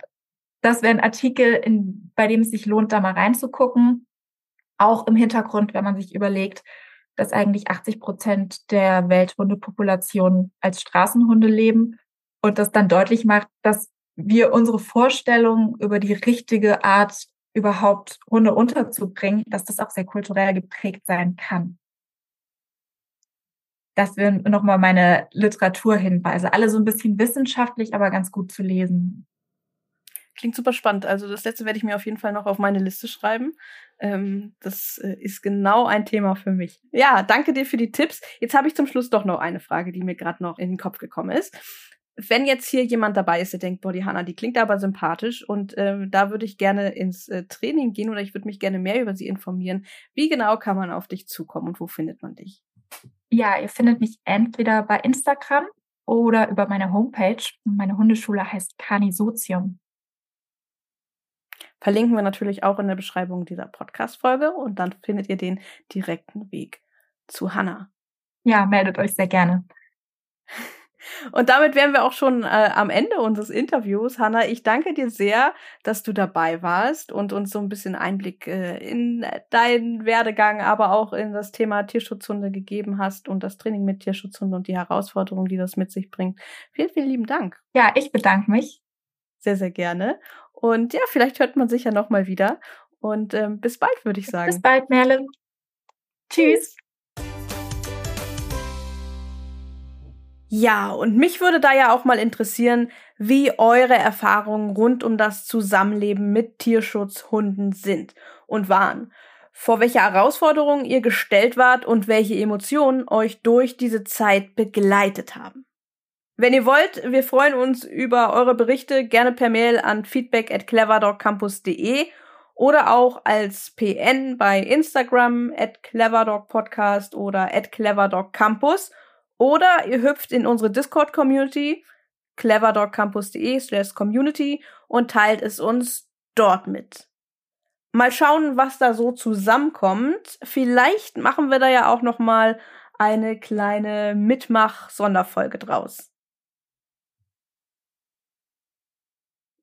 das wäre ein Artikel, in, bei dem es sich lohnt, da mal reinzugucken. Auch im Hintergrund, wenn man sich überlegt, dass eigentlich 80 Prozent der Welthundepopulation als Straßenhunde leben und das dann deutlich macht, dass wir unsere Vorstellung über die richtige Art überhaupt Hunde unterzubringen, dass das auch sehr kulturell geprägt sein kann. Das wären nochmal meine Literaturhinweise. Alle so ein bisschen wissenschaftlich, aber ganz gut zu lesen. Klingt super spannend. Also das letzte werde ich mir auf jeden Fall noch auf meine Liste schreiben. Ähm, das äh, ist genau ein Thema für mich. Ja, danke dir für die Tipps. Jetzt habe ich zum Schluss doch noch eine Frage, die mir gerade noch in den Kopf gekommen ist. Wenn jetzt hier jemand dabei ist, der denkt, boah, die Hanna, die klingt aber sympathisch und ähm, da würde ich gerne ins äh, Training gehen oder ich würde mich gerne mehr über sie informieren. Wie genau kann man auf dich zukommen und wo findet man dich? Ja, ihr findet mich entweder bei Instagram oder über meine Homepage. Meine Hundeschule heißt Canisotium. Verlinken wir natürlich auch in der Beschreibung dieser Podcast-Folge und dann findet ihr den direkten Weg zu Hannah. Ja, meldet euch sehr gerne. Und damit wären wir auch schon äh, am Ende unseres Interviews. Hanna, ich danke dir sehr, dass du dabei warst und uns so ein bisschen Einblick äh, in deinen Werdegang, aber auch in das Thema Tierschutzhunde gegeben hast und das Training mit Tierschutzhunden und die Herausforderungen, die das mit sich bringt. Vielen, vielen lieben Dank. Ja, ich bedanke mich. Sehr, sehr gerne. Und ja, vielleicht hört man sich ja nochmal wieder. Und ähm, bis bald, würde ich sagen. Bis bald, Merle. Tschüss. Ja, und mich würde da ja auch mal interessieren, wie eure Erfahrungen rund um das Zusammenleben mit Tierschutzhunden sind und waren. Vor welcher Herausforderungen ihr gestellt wart und welche Emotionen euch durch diese Zeit begleitet haben. Wenn ihr wollt, wir freuen uns über eure Berichte gerne per Mail an feedback at cleverdogcampus.de oder auch als PN bei Instagram at cleverdogpodcast oder at cleverdogcampus. Oder ihr hüpft in unsere Discord-Community, cleverdogcampus.de slash community und teilt es uns dort mit. Mal schauen, was da so zusammenkommt. Vielleicht machen wir da ja auch noch mal eine kleine Mitmach-Sonderfolge draus.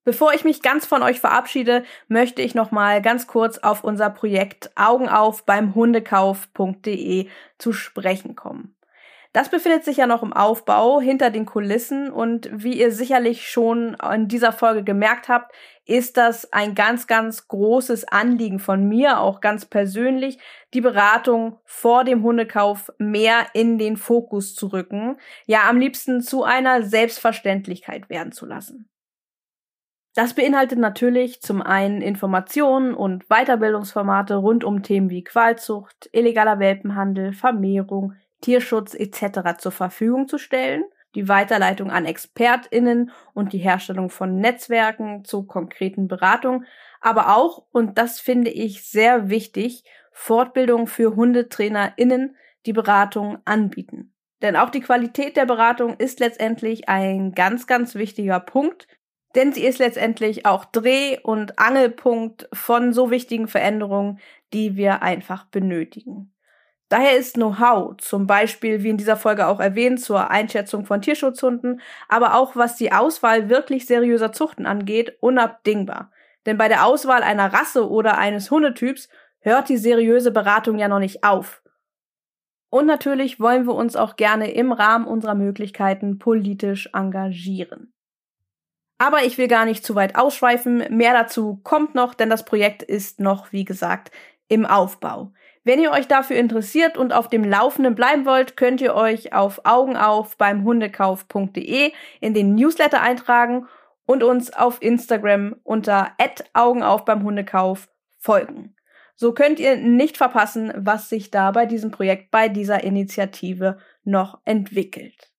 Bevor ich mich ganz von euch verabschiede, möchte ich noch mal ganz kurz auf unser Projekt Augen auf beim Hundekauf.de zu sprechen kommen. Das befindet sich ja noch im Aufbau hinter den Kulissen und wie ihr sicherlich schon in dieser Folge gemerkt habt, ist das ein ganz, ganz großes Anliegen von mir, auch ganz persönlich, die Beratung vor dem Hundekauf mehr in den Fokus zu rücken, ja am liebsten zu einer Selbstverständlichkeit werden zu lassen. Das beinhaltet natürlich zum einen Informationen und Weiterbildungsformate rund um Themen wie Qualzucht, illegaler Welpenhandel, Vermehrung, Tierschutz etc. zur Verfügung zu stellen, die Weiterleitung an ExpertInnen und die Herstellung von Netzwerken zu konkreten Beratungen, aber auch, und das finde ich sehr wichtig, Fortbildung für HundetrainerInnen, die Beratung anbieten. Denn auch die Qualität der Beratung ist letztendlich ein ganz, ganz wichtiger Punkt, denn sie ist letztendlich auch Dreh- und Angelpunkt von so wichtigen Veränderungen, die wir einfach benötigen. Daher ist Know-how, zum Beispiel wie in dieser Folge auch erwähnt, zur Einschätzung von Tierschutzhunden, aber auch was die Auswahl wirklich seriöser Zuchten angeht, unabdingbar. Denn bei der Auswahl einer Rasse oder eines Hundetyps hört die seriöse Beratung ja noch nicht auf. Und natürlich wollen wir uns auch gerne im Rahmen unserer Möglichkeiten politisch engagieren. Aber ich will gar nicht zu weit ausschweifen. Mehr dazu kommt noch, denn das Projekt ist noch, wie gesagt, im Aufbau. Wenn ihr euch dafür interessiert und auf dem Laufenden bleiben wollt, könnt ihr euch auf Augenauf beim Hundekauf.de in den Newsletter eintragen und uns auf Instagram unter Augenauf beim Hundekauf folgen. So könnt ihr nicht verpassen, was sich da bei diesem Projekt, bei dieser Initiative noch entwickelt.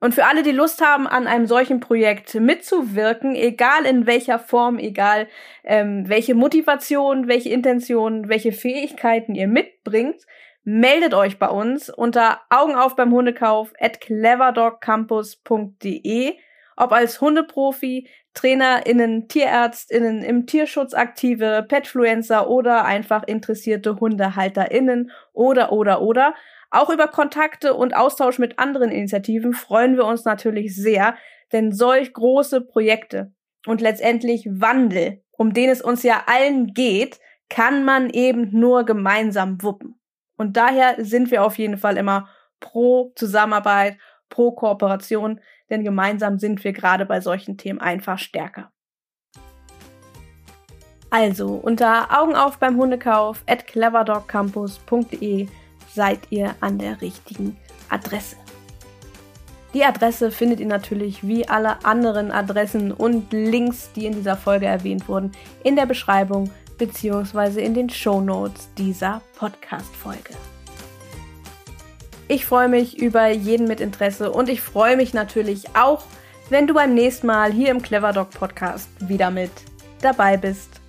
Und für alle, die Lust haben, an einem solchen Projekt mitzuwirken, egal in welcher Form, egal ähm, welche Motivation, welche Intention, welche Fähigkeiten ihr mitbringt, meldet euch bei uns unter Augen auf beim Hundekauf at cleverdogcampus.de, ob als Hundeprofi, TrainerInnen, TierärztInnen, im Tierschutz aktive, Petfluencer oder einfach interessierte HundehalterInnen oder, oder, oder. Auch über Kontakte und Austausch mit anderen Initiativen freuen wir uns natürlich sehr, denn solch große Projekte und letztendlich Wandel, um den es uns ja allen geht, kann man eben nur gemeinsam wuppen. Und daher sind wir auf jeden Fall immer pro Zusammenarbeit, pro Kooperation, denn gemeinsam sind wir gerade bei solchen Themen einfach stärker. Also unter Augen auf beim Hundekauf at cleverdogcampus.de seid ihr an der richtigen Adresse. Die Adresse findet ihr natürlich wie alle anderen Adressen und Links, die in dieser Folge erwähnt wurden, in der Beschreibung bzw. in den Show Notes dieser Podcast-Folge. Ich freue mich über jeden mit Interesse und ich freue mich natürlich auch, wenn du beim nächsten Mal hier im Clever Dog Podcast wieder mit dabei bist.